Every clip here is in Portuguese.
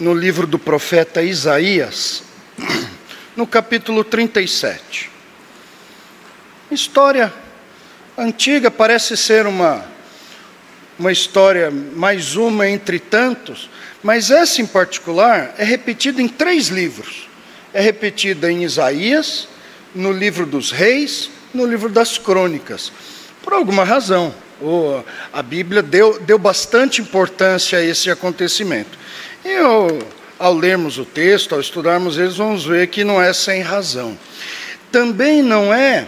no livro do profeta Isaías, no capítulo 37. História antiga, parece ser uma, uma história mais uma entre tantos, mas essa em particular é repetida em três livros. É repetida em Isaías, no livro dos Reis, no livro das Crônicas. Por alguma razão, a Bíblia deu, deu bastante importância a esse acontecimento. E eu, ao lermos o texto, ao estudarmos eles, vamos ver que não é sem razão. Também não é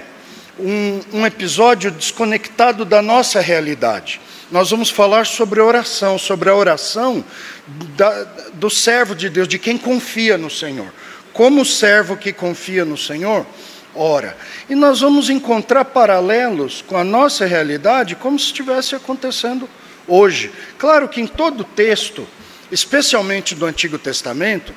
um, um episódio desconectado da nossa realidade. Nós vamos falar sobre oração, sobre a oração da, do servo de Deus, de quem confia no Senhor. Como o servo que confia no Senhor, ora. E nós vamos encontrar paralelos com a nossa realidade, como se estivesse acontecendo hoje. Claro que em todo texto, especialmente do Antigo Testamento,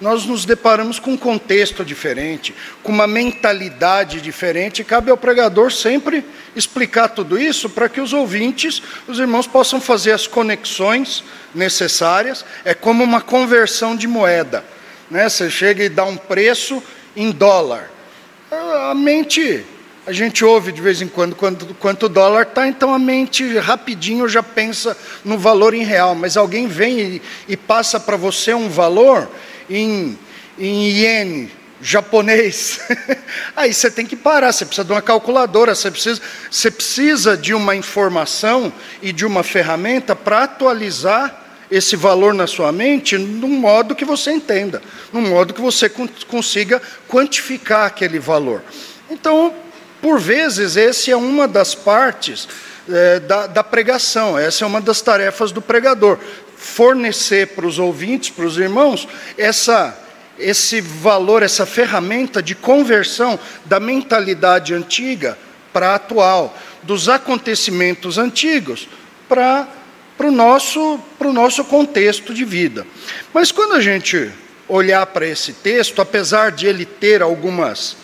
nós nos deparamos com um contexto diferente, com uma mentalidade diferente. Cabe ao pregador sempre explicar tudo isso para que os ouvintes, os irmãos, possam fazer as conexões necessárias. É como uma conversão de moeda. Né? Você chega e dá um preço em dólar. A mente, a gente ouve de vez em quando quanto, quanto o dólar está, então a mente rapidinho já pensa no valor em real. Mas alguém vem e, e passa para você um valor em, em iene japonês. Aí você tem que parar, você precisa de uma calculadora, você precisa, você precisa de uma informação e de uma ferramenta para atualizar esse valor na sua mente num modo que você entenda, num modo que você consiga quantificar aquele valor. Então, por vezes, essa é uma das partes é, da, da pregação, essa é uma das tarefas do pregador fornecer para os ouvintes, para os irmãos, essa, esse valor, essa ferramenta de conversão da mentalidade antiga para a atual, dos acontecimentos antigos para para o nosso, o nosso contexto de vida. Mas quando a gente olhar para esse texto, apesar de ele ter algumas,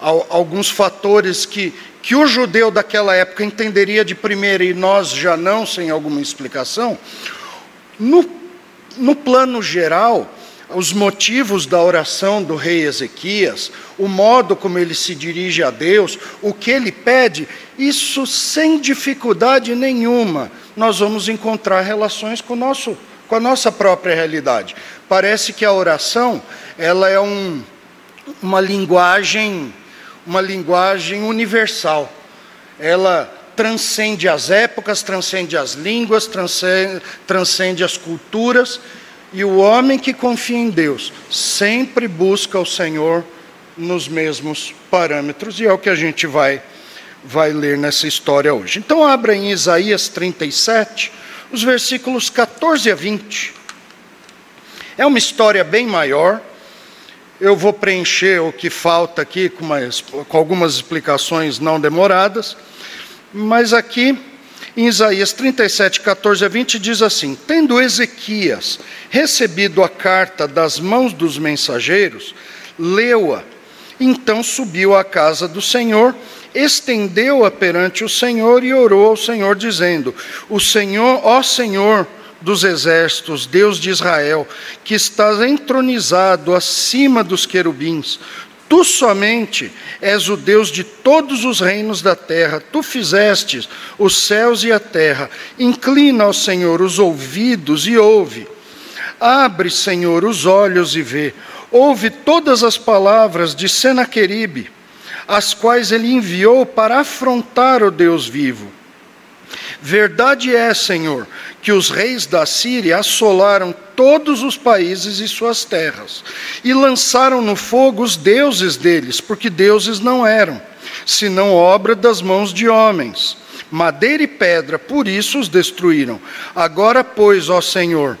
alguns fatores que, que o judeu daquela época entenderia de primeira e nós já não, sem alguma explicação, no, no plano geral, os motivos da oração do rei Ezequias, o modo como ele se dirige a Deus, o que ele pede, isso sem dificuldade nenhuma, nós vamos encontrar relações com, nosso, com a nossa própria realidade. Parece que a oração, ela é um, uma linguagem, uma linguagem universal. Ela transcende as épocas, transcende as línguas, transcende, transcende as culturas, e o homem que confia em Deus sempre busca o Senhor nos mesmos parâmetros, e é o que a gente vai, vai ler nessa história hoje. Então, abra em Isaías 37, os versículos 14 a 20. É uma história bem maior. Eu vou preencher o que falta aqui com, umas, com algumas explicações não demoradas. Mas aqui, em Isaías 37, 14 a 20, diz assim: Tendo Ezequias recebido a carta das mãos dos mensageiros, leu-a, então subiu à casa do Senhor, estendeu-a perante o Senhor e orou ao Senhor, dizendo: O Senhor, ó Senhor, dos exércitos, Deus de Israel, que estás entronizado acima dos querubins, Tu somente és o Deus de todos os reinos da terra. Tu fizestes os céus e a terra. Inclina ao Senhor os ouvidos e ouve. Abre, Senhor, os olhos e vê. Ouve todas as palavras de Senaqueribe, as quais ele enviou para afrontar o Deus vivo. Verdade é, Senhor, que os reis da Síria assolaram todos os países e suas terras, e lançaram no fogo os deuses deles, porque deuses não eram, senão obra das mãos de homens. Madeira e pedra, por isso os destruíram. Agora, pois, ó Senhor,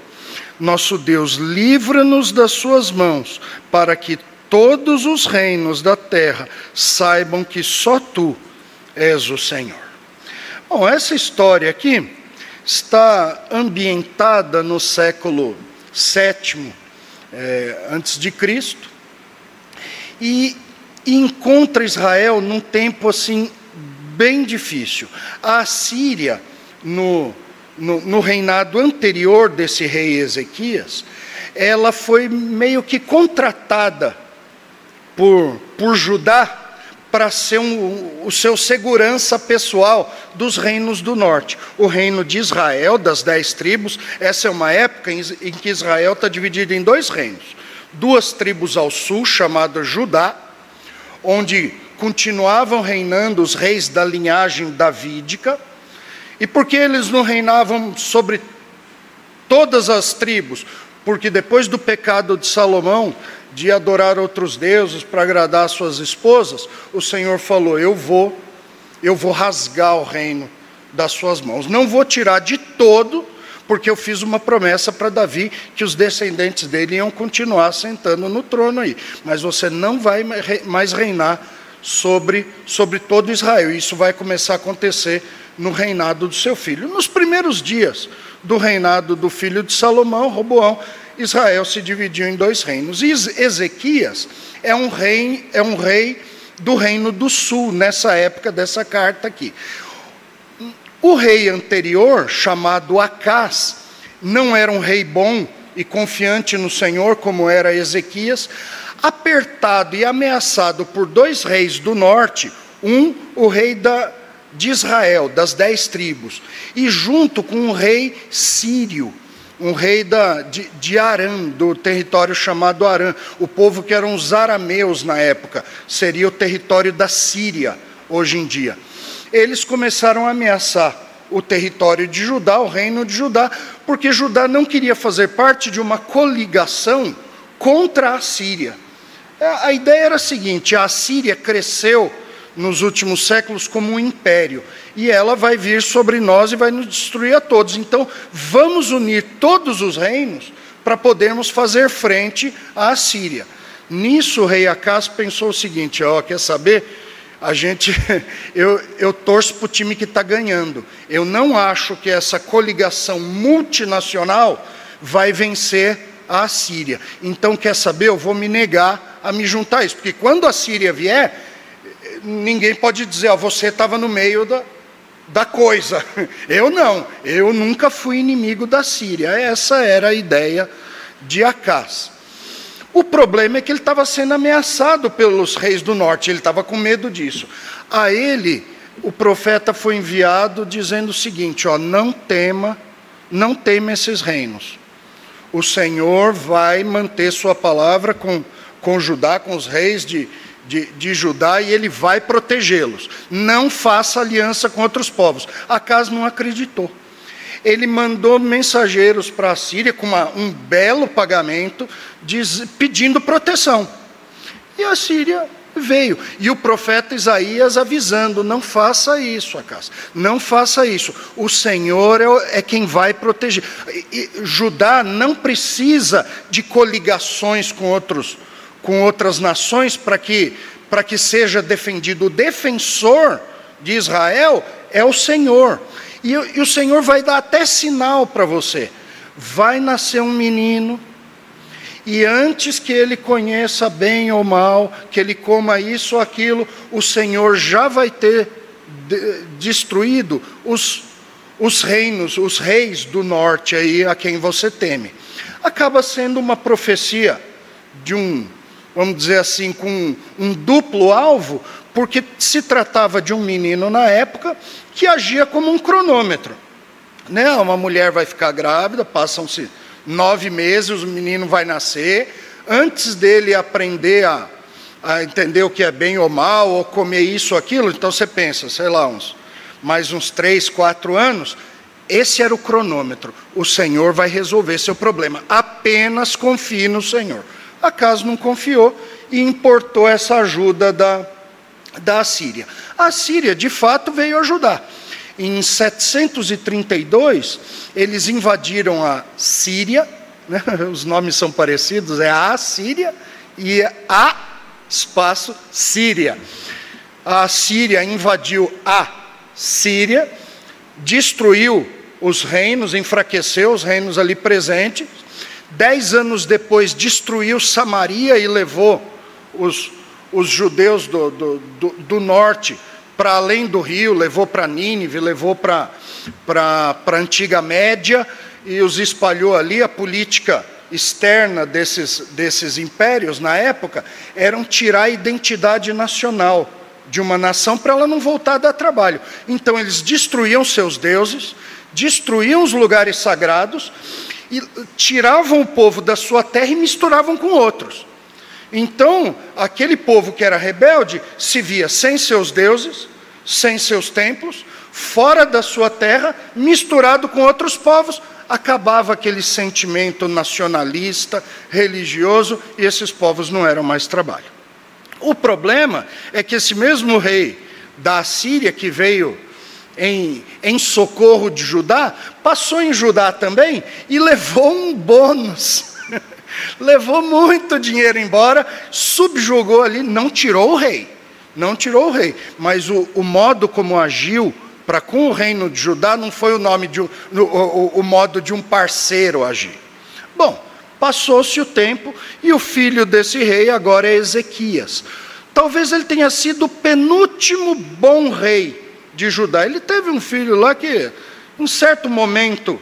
nosso Deus, livra-nos das suas mãos, para que todos os reinos da terra saibam que só tu és o Senhor. Bom, essa história aqui está ambientada no século VII é, antes de Cristo e encontra Israel num tempo assim bem difícil. A Síria, no, no, no reinado anterior desse rei Ezequias, ela foi meio que contratada por, por Judá para ser um, o seu segurança pessoal dos reinos do norte. O reino de Israel, das dez tribos, essa é uma época em, em que Israel está dividido em dois reinos. Duas tribos ao sul, chamadas Judá, onde continuavam reinando os reis da linhagem davídica, e porque eles não reinavam sobre todas as tribos, porque depois do pecado de Salomão, de adorar outros deuses para agradar suas esposas, o Senhor falou: "Eu vou eu vou rasgar o reino das suas mãos. Não vou tirar de todo, porque eu fiz uma promessa para Davi que os descendentes dele iam continuar sentando no trono aí, mas você não vai mais reinar sobre sobre todo Israel. Isso vai começar a acontecer no reinado do seu filho. Nos primeiros dias do reinado do filho de Salomão, Roboão, Israel se dividiu em dois reinos. E Ezequias é um rei, é um rei do reino do sul, nessa época dessa carta aqui. O rei anterior, chamado Acás, não era um rei bom e confiante no Senhor, como era Ezequias, apertado e ameaçado por dois reis do norte, um, o rei da, de Israel, das dez tribos, e junto com um rei sírio, um rei da, de, de Arã, do território chamado Arã. O povo que eram os arameus na época, seria o território da Síria, hoje em dia. Eles começaram a ameaçar o território de Judá, o reino de Judá, porque Judá não queria fazer parte de uma coligação contra a Síria. A ideia era a seguinte: a Síria cresceu nos últimos séculos como um império. E ela vai vir sobre nós e vai nos destruir a todos. Então, vamos unir todos os reinos para podermos fazer frente à Síria. Nisso, o rei Acas pensou o seguinte: ó, quer saber? A gente, eu, eu torço para o time que está ganhando. Eu não acho que essa coligação multinacional vai vencer a Síria. Então, quer saber? Eu vou me negar a me juntar a isso, porque quando a Síria vier, ninguém pode dizer, ó, você estava no meio da, da coisa. Eu não, eu nunca fui inimigo da Síria. Essa era a ideia de Acás. O problema é que ele estava sendo ameaçado pelos reis do norte, ele estava com medo disso. A ele, o profeta foi enviado dizendo o seguinte: ó, não tema, não tema esses reinos. O Senhor vai manter sua palavra com, com Judá, com os reis de, de, de Judá e ele vai protegê-los. Não faça aliança com outros povos. Acas não acreditou. Ele mandou mensageiros para a Síria com uma, um belo pagamento, diz, pedindo proteção. E a Síria veio. E o profeta Isaías avisando: não faça isso, Acas, não faça isso. O Senhor é, é quem vai proteger. E, e, Judá não precisa de coligações com outros com outras nações para que, para que seja defendido. O defensor de Israel é o Senhor. E, e o Senhor vai dar até sinal para você. Vai nascer um menino, e antes que ele conheça bem ou mal, que ele coma isso ou aquilo, o Senhor já vai ter de, destruído os, os reinos, os reis do norte aí a quem você teme. Acaba sendo uma profecia de um vamos dizer assim, com um, duplo alvo, porque se tratava de um menino na época que agia como um cronômetro. Né? Uma mulher vai ficar grávida, passam-se nove meses, o menino vai nascer. Antes dele aprender a, a entender o que é bem ou mal, ou comer isso ou aquilo, então você pensa, sei lá, uns, mais uns três, quatro anos, esse era o cronômetro. O Senhor vai resolver seu problema. Apenas confie no Senhor. Acaso não confiou e importou essa ajuda da, da Síria. A Síria, de fato, veio ajudar. Em 732, eles invadiram a Síria, né? os nomes são parecidos, é a Síria e a espaço Síria. A Síria invadiu a Síria, destruiu os reinos, enfraqueceu os reinos ali presentes, Dez anos depois, destruiu Samaria e levou os, os judeus do, do, do, do norte para além do rio, levou para Nínive, levou para a antiga Média e os espalhou ali. A política externa desses, desses impérios na época eram tirar a identidade nacional de uma nação para ela não voltar a dar trabalho. Então eles destruíam seus deuses, destruíam os lugares sagrados e tiravam o povo da sua terra e misturavam com outros. Então, aquele povo que era rebelde se via sem seus deuses, sem seus templos, fora da sua terra, misturado com outros povos, acabava aquele sentimento nacionalista, religioso, e esses povos não eram mais trabalho. O problema é que esse mesmo rei da Assíria, que veio em, em socorro de Judá, passou em Judá também e levou um bônus. levou muito dinheiro embora, subjugou ali, não tirou o rei, não tirou o rei, mas o, o modo como agiu para com o reino de Judá não foi o nome de o, o, o modo de um parceiro agir. Bom, passou-se o tempo e o filho desse rei agora é Ezequias. Talvez ele tenha sido o penúltimo bom rei de Judá. Ele teve um filho lá que, em certo momento,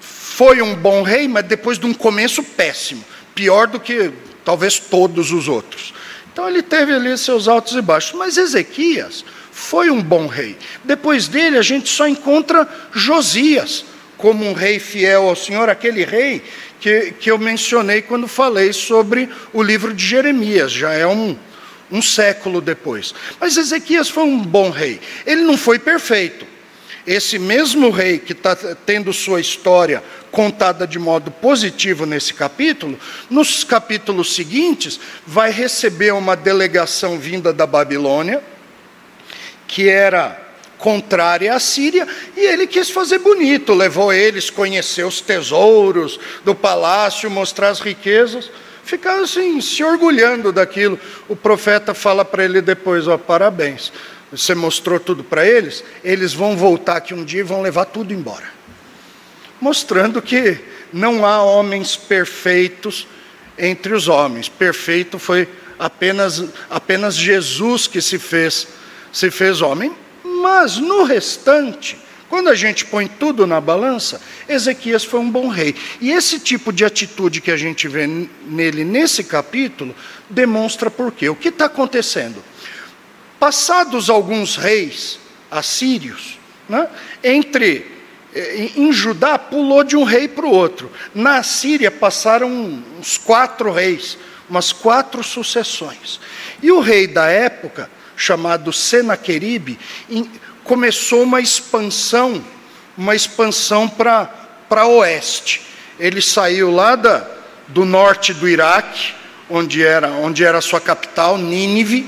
foi um bom rei, mas depois de um começo péssimo, pior do que talvez todos os outros. Então ele teve ali seus altos e baixos, mas Ezequias foi um bom rei. Depois dele a gente só encontra Josias como um rei fiel ao Senhor, aquele rei que, que eu mencionei quando falei sobre o livro de Jeremias, já é um, um século depois. Mas Ezequias foi um bom rei. Ele não foi perfeito. Esse mesmo rei que está tendo sua história contada de modo positivo nesse capítulo, nos capítulos seguintes, vai receber uma delegação vinda da Babilônia, que era contrária à Síria, e ele quis fazer bonito, levou eles conhecer os tesouros do palácio, mostrar as riquezas ficava assim, se orgulhando daquilo. O profeta fala para ele depois: ó, parabéns, você mostrou tudo para eles, eles vão voltar aqui um dia e vão levar tudo embora. Mostrando que não há homens perfeitos entre os homens. Perfeito foi apenas, apenas Jesus que se fez, se fez homem. Mas no restante, quando a gente põe tudo na balança, Ezequias foi um bom rei. E esse tipo de atitude que a gente vê nele nesse capítulo demonstra por quê. O que está acontecendo? Passados alguns reis assírios, né, entre eh, em Judá pulou de um rei para o outro. Na Síria passaram uns quatro reis, umas quatro sucessões. E o rei da época, chamado Senaqueribe, começou uma expansão, uma expansão para oeste. Ele saiu lá da, do norte do Iraque, onde era, onde era sua capital, Nínive,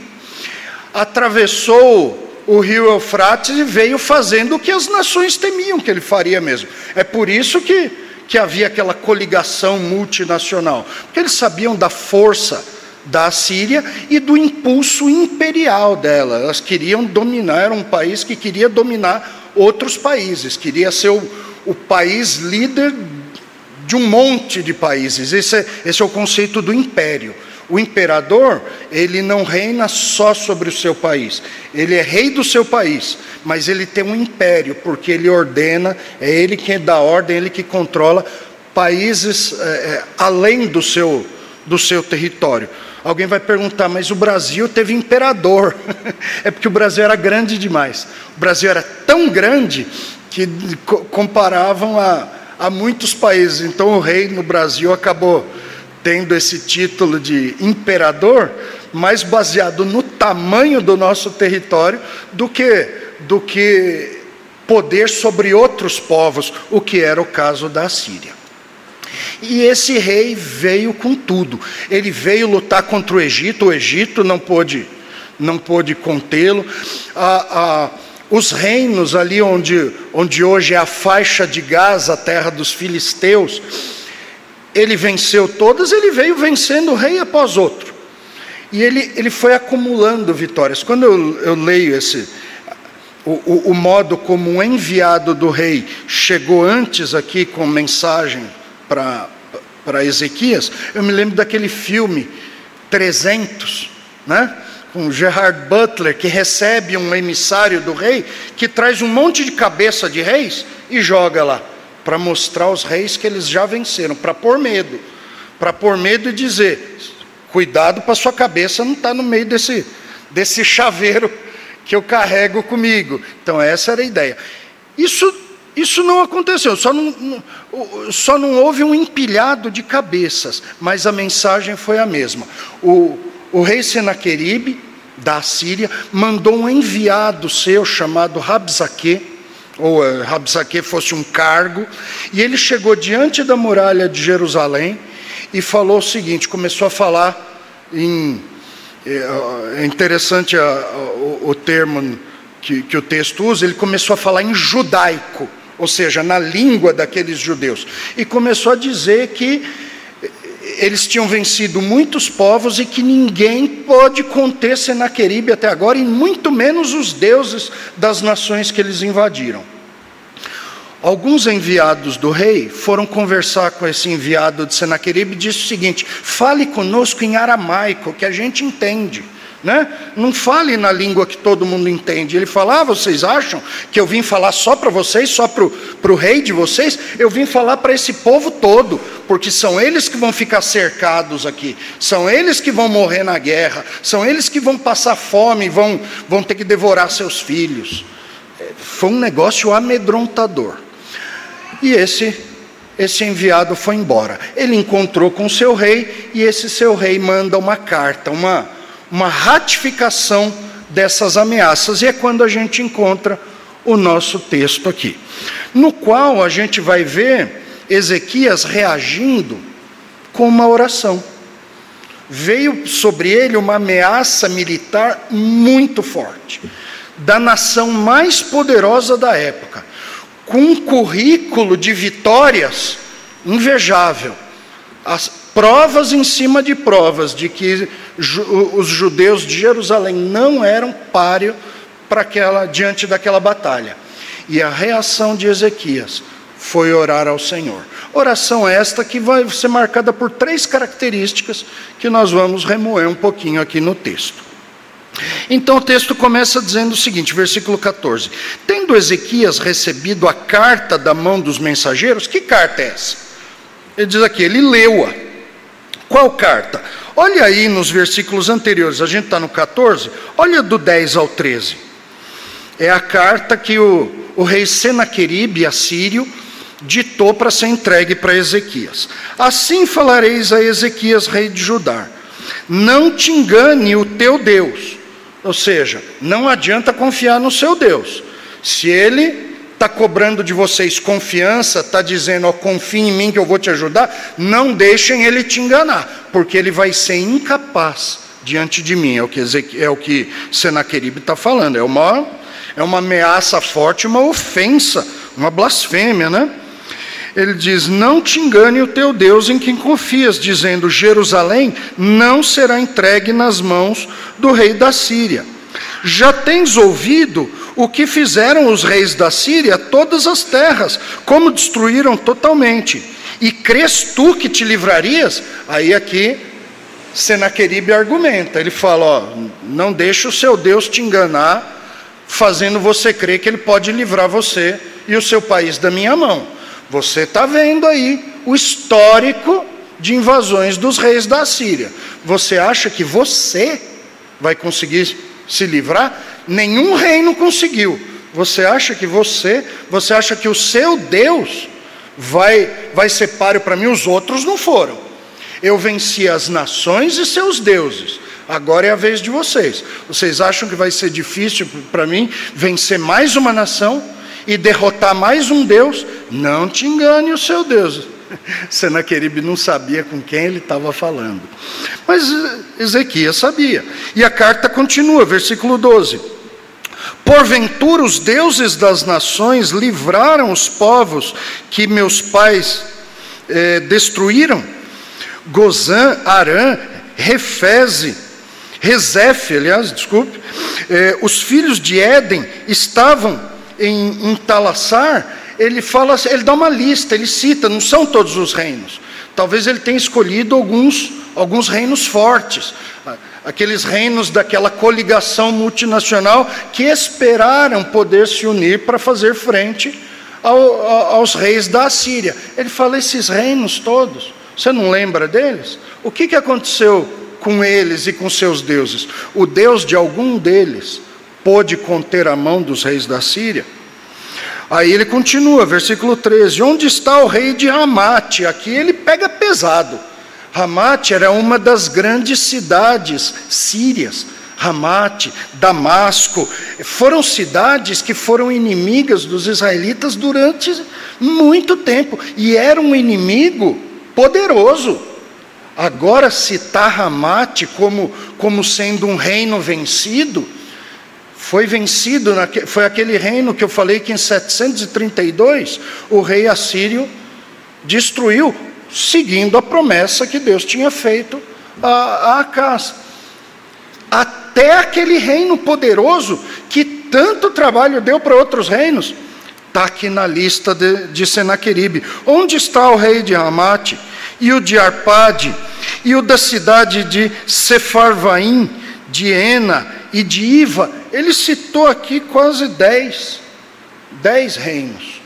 atravessou o rio Eufrates e veio fazendo o que as nações temiam que ele faria mesmo. É por isso que, que havia aquela coligação multinacional, porque eles sabiam da força da Síria e do impulso imperial dela. Elas queriam dominar, era um país que queria dominar outros países, queria ser o, o país líder de um monte de países. Esse é, esse é o conceito do império. O imperador, ele não reina só sobre o seu país, ele é rei do seu país, mas ele tem um império, porque ele ordena, é ele quem dá ordem, é ele que controla países é, é, além do seu, do seu território. Alguém vai perguntar, mas o Brasil teve imperador. é porque o Brasil era grande demais. O Brasil era tão grande que comparavam a, a muitos países. Então o rei no Brasil acabou tendo esse título de imperador, mais baseado no tamanho do nosso território do que, do que poder sobre outros povos, o que era o caso da Síria. E esse rei veio com tudo. Ele veio lutar contra o Egito, o Egito não pôde, não pôde contê-lo. Ah, ah, os reinos ali onde, onde hoje é a faixa de Gaza, a terra dos filisteus, ele venceu todas, ele veio vencendo rei após outro. E ele, ele foi acumulando vitórias. Quando eu, eu leio esse, o, o, o modo como o enviado do rei chegou antes aqui com mensagem para Ezequias, eu me lembro daquele filme 300, né? com Gerard Butler, que recebe um emissário do rei, que traz um monte de cabeça de reis e joga lá, para mostrar aos reis que eles já venceram, para pôr medo, para pôr medo e dizer: cuidado para sua cabeça não estar tá no meio desse, desse chaveiro que eu carrego comigo. Então, essa era a ideia. Isso, isso não aconteceu, só não, só não houve um empilhado de cabeças, mas a mensagem foi a mesma. O, o rei Senaqueribe, da Síria, mandou um enviado seu chamado Rabsaque, ou uh, Rabsaque fosse um cargo, e ele chegou diante da muralha de Jerusalém e falou o seguinte: começou a falar em. É, é interessante o, termo que, que o texto usa, ele começou a falar em judaico, ou seja, na língua daqueles judeus, e começou a dizer que eles tinham vencido muitos povos e que ninguém pode conter Senaqueribe até agora, e muito menos os deuses das nações que eles invadiram. Alguns enviados do rei foram conversar com esse enviado de Senaqueribe e disse o seguinte: fale conosco em aramaico, que a gente entende. Né? Não fale na língua que todo mundo entende. Ele fala: ah, vocês acham que eu vim falar só para vocês, só para o rei de vocês? Eu vim falar para esse povo todo, porque são eles que vão ficar cercados aqui, são eles que vão morrer na guerra, são eles que vão passar fome, vão, vão ter que devorar seus filhos. É, foi um negócio amedrontador. E esse esse enviado foi embora. Ele encontrou com seu rei e esse seu rei manda uma carta, uma uma ratificação dessas ameaças. E é quando a gente encontra o nosso texto aqui, no qual a gente vai ver Ezequias reagindo com uma oração. Veio sobre ele uma ameaça militar muito forte, da nação mais poderosa da época com um currículo de vitórias invejável. As provas em cima de provas de que os judeus de Jerusalém não eram páreo para aquela diante daquela batalha. E a reação de Ezequias foi orar ao Senhor. Oração esta que vai ser marcada por três características que nós vamos remoer um pouquinho aqui no texto. Então o texto começa dizendo o seguinte, versículo 14: Tendo Ezequias recebido a carta da mão dos mensageiros, que carta é essa? Ele diz aqui, ele leu-a. Qual carta? Olha aí nos versículos anteriores, a gente está no 14, olha do 10 ao 13. É a carta que o, o rei Senaqueribe, assírio, ditou para ser entregue para Ezequias. Assim falareis a Ezequias, rei de Judá: Não te engane o teu Deus ou seja, não adianta confiar no seu Deus. Se ele está cobrando de vocês confiança, está dizendo, ó, confie em mim que eu vou te ajudar, não deixem ele te enganar, porque ele vai ser incapaz diante de mim. É o que, é o que Senaqueribe está falando. É uma, é uma ameaça forte, uma ofensa, uma blasfêmia, né? ele diz: Não te engane o teu Deus em quem confias, dizendo: Jerusalém não será entregue nas mãos do rei da Síria. Já tens ouvido o que fizeram os reis da Síria todas as terras, como destruíram totalmente. E crês tu que te livrarias? Aí aqui Senaqueribe argumenta, ele fala: ó, não deixe o seu Deus te enganar, fazendo você crer que ele pode livrar você e o seu país da minha mão. Você está vendo aí o histórico de invasões dos reis da Síria. Você acha que você vai conseguir se livrar? Nenhum reino conseguiu. Você acha que você, você acha que o seu Deus vai vai ser páreo para mim? Os outros não foram. Eu venci as nações e seus deuses. Agora é a vez de vocês. Vocês acham que vai ser difícil para mim vencer mais uma nação? e derrotar mais um Deus, não te engane o seu Deus. Senaqueribe não sabia com quem ele estava falando. Mas Ezequias sabia. E a carta continua, versículo 12. Porventura os deuses das nações livraram os povos que meus pais eh, destruíram? Gozã, Arã, Refeze, Rezefe, aliás, desculpe, eh, os filhos de Éden estavam em, em Talassar, ele fala, ele dá uma lista, ele cita, não são todos os reinos. Talvez ele tenha escolhido alguns, alguns reinos fortes, aqueles reinos daquela coligação multinacional que esperaram poder se unir para fazer frente ao, aos reis da Assíria. Ele fala: esses reinos todos Você não lembra deles? O que, que aconteceu com eles e com seus deuses? O Deus de algum deles pôde conter a mão dos reis da Síria? Aí ele continua, versículo 13: Onde está o rei de Ramate? Aqui ele pega pesado. Ramate era uma das grandes cidades sírias. Ramate, Damasco, foram cidades que foram inimigas dos israelitas durante muito tempo e era um inimigo poderoso. Agora citar Ramate como, como sendo um reino vencido, foi vencido, foi aquele reino que eu falei que em 732 o rei assírio destruiu, seguindo a promessa que Deus tinha feito a, Acas. Até aquele reino poderoso que tanto trabalho deu para outros reinos, está aqui na lista de, de Senaqueribe. Onde está o rei de Ramate? E o de Arpade? E o da cidade de Sefarvaim, de Ena e de Iva? Ele citou aqui quase dez, dez reinos.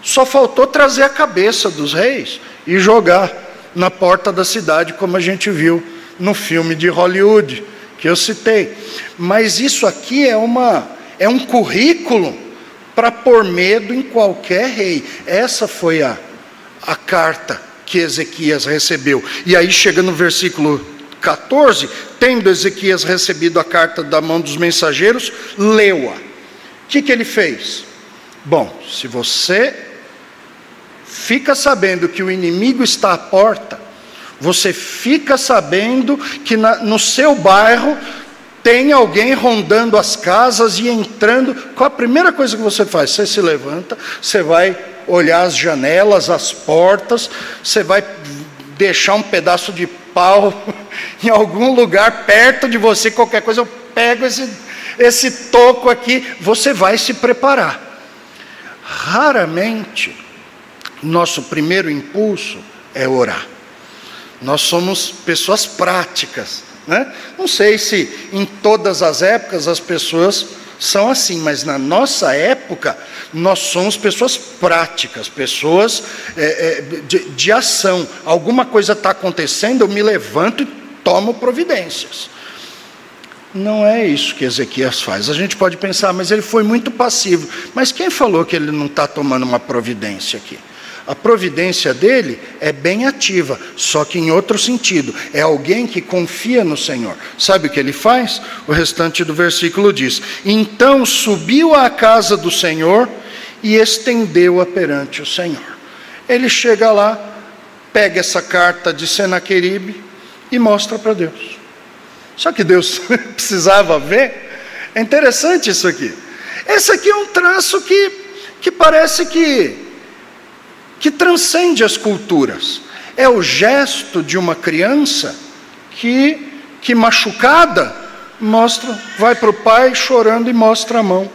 Só faltou trazer a cabeça dos reis e jogar na porta da cidade, como a gente viu no filme de Hollywood que eu citei. Mas isso aqui é uma é um currículo para pôr medo em qualquer rei. Essa foi a, a carta que Ezequias recebeu. E aí chega no versículo 14: tendo Ezequias recebido a carta da mão dos mensageiros, leu-a. O que, que ele fez? Bom, se você fica sabendo que o inimigo está à porta, você fica sabendo que na, no seu bairro tem alguém rondando as casas e entrando, qual a primeira coisa que você faz? Você se levanta, você vai olhar as janelas, as portas, você vai deixar um pedaço de pau em algum lugar perto de você, qualquer coisa, eu pego esse, esse toco aqui, você vai se preparar. Raramente, nosso primeiro impulso é orar. Nós somos pessoas práticas. Né? Não sei se em todas as épocas as pessoas são assim, mas na nossa época nós somos pessoas práticas, pessoas é, é, de, de ação. Alguma coisa está acontecendo, eu me levanto e tomo providências. Não é isso que Ezequias faz. A gente pode pensar, mas ele foi muito passivo. Mas quem falou que ele não está tomando uma providência aqui? A providência dele é bem ativa, só que em outro sentido. É alguém que confia no Senhor. Sabe o que ele faz? O restante do versículo diz: Então subiu à casa do Senhor e estendeu-a perante o Senhor. Ele chega lá, pega essa carta de Senaqueribe e mostra para Deus. Só que Deus precisava ver. É interessante isso aqui. Esse aqui é um traço que, que parece que que transcende as culturas. É o gesto de uma criança que, que machucada, mostra, vai para o pai chorando e mostra a mão.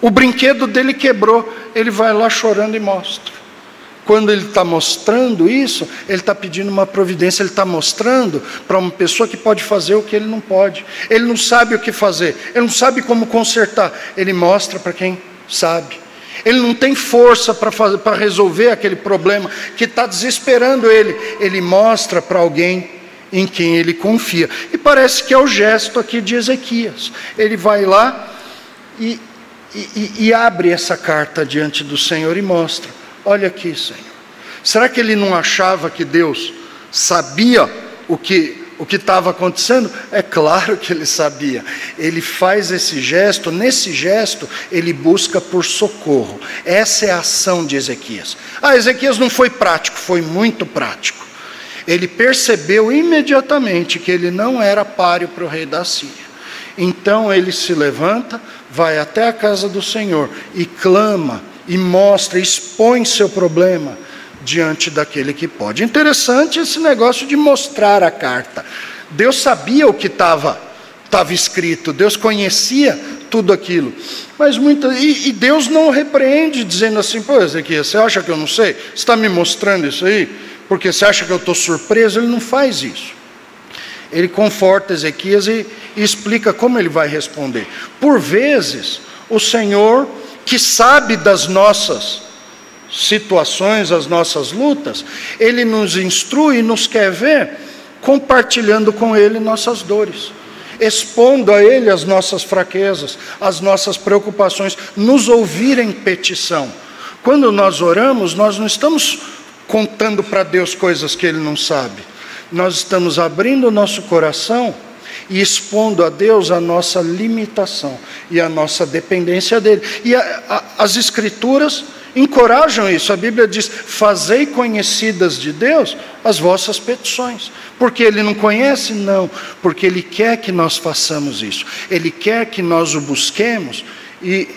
O brinquedo dele quebrou, ele vai lá chorando e mostra. Quando ele está mostrando isso, ele está pedindo uma providência, ele está mostrando para uma pessoa que pode fazer o que ele não pode. Ele não sabe o que fazer, ele não sabe como consertar, ele mostra para quem sabe ele não tem força para resolver aquele problema que está desesperando ele. Ele mostra para alguém em quem ele confia. E parece que é o gesto aqui de Ezequias. Ele vai lá e, e, e abre essa carta diante do Senhor e mostra: Olha aqui, Senhor. Será que ele não achava que Deus sabia o que o que estava acontecendo? É claro que ele sabia. Ele faz esse gesto, nesse gesto, ele busca por socorro. Essa é a ação de Ezequias. Ah, Ezequias não foi prático, foi muito prático. Ele percebeu imediatamente que ele não era páreo para o rei da Síria. Então ele se levanta, vai até a casa do Senhor e clama, e mostra, expõe seu problema diante daquele que pode. Interessante esse negócio de mostrar a carta. Deus sabia o que estava estava escrito, Deus conhecia tudo aquilo. Mas muita, e, e, Deus não repreende dizendo assim, pô, Ezequiel, você acha que eu não sei? Você está me mostrando isso aí? Porque você acha que eu estou surpreso? Ele não faz isso. Ele conforta Ezequias e, e explica como ele vai responder. Por vezes, o Senhor, que sabe das nossas situações, as nossas lutas, Ele nos instrui e nos quer ver compartilhando com Ele nossas dores, expondo a Ele as nossas fraquezas, as nossas preocupações, nos ouvir em petição. Quando nós oramos, nós não estamos contando para Deus coisas que Ele não sabe, nós estamos abrindo o nosso coração e expondo a Deus a nossa limitação e a nossa dependência dele. E a, a, as Escrituras encorajam isso. A Bíblia diz: Fazei conhecidas de Deus as vossas petições. Porque Ele não conhece? Não, porque Ele quer que nós façamos isso. Ele quer que nós o busquemos e,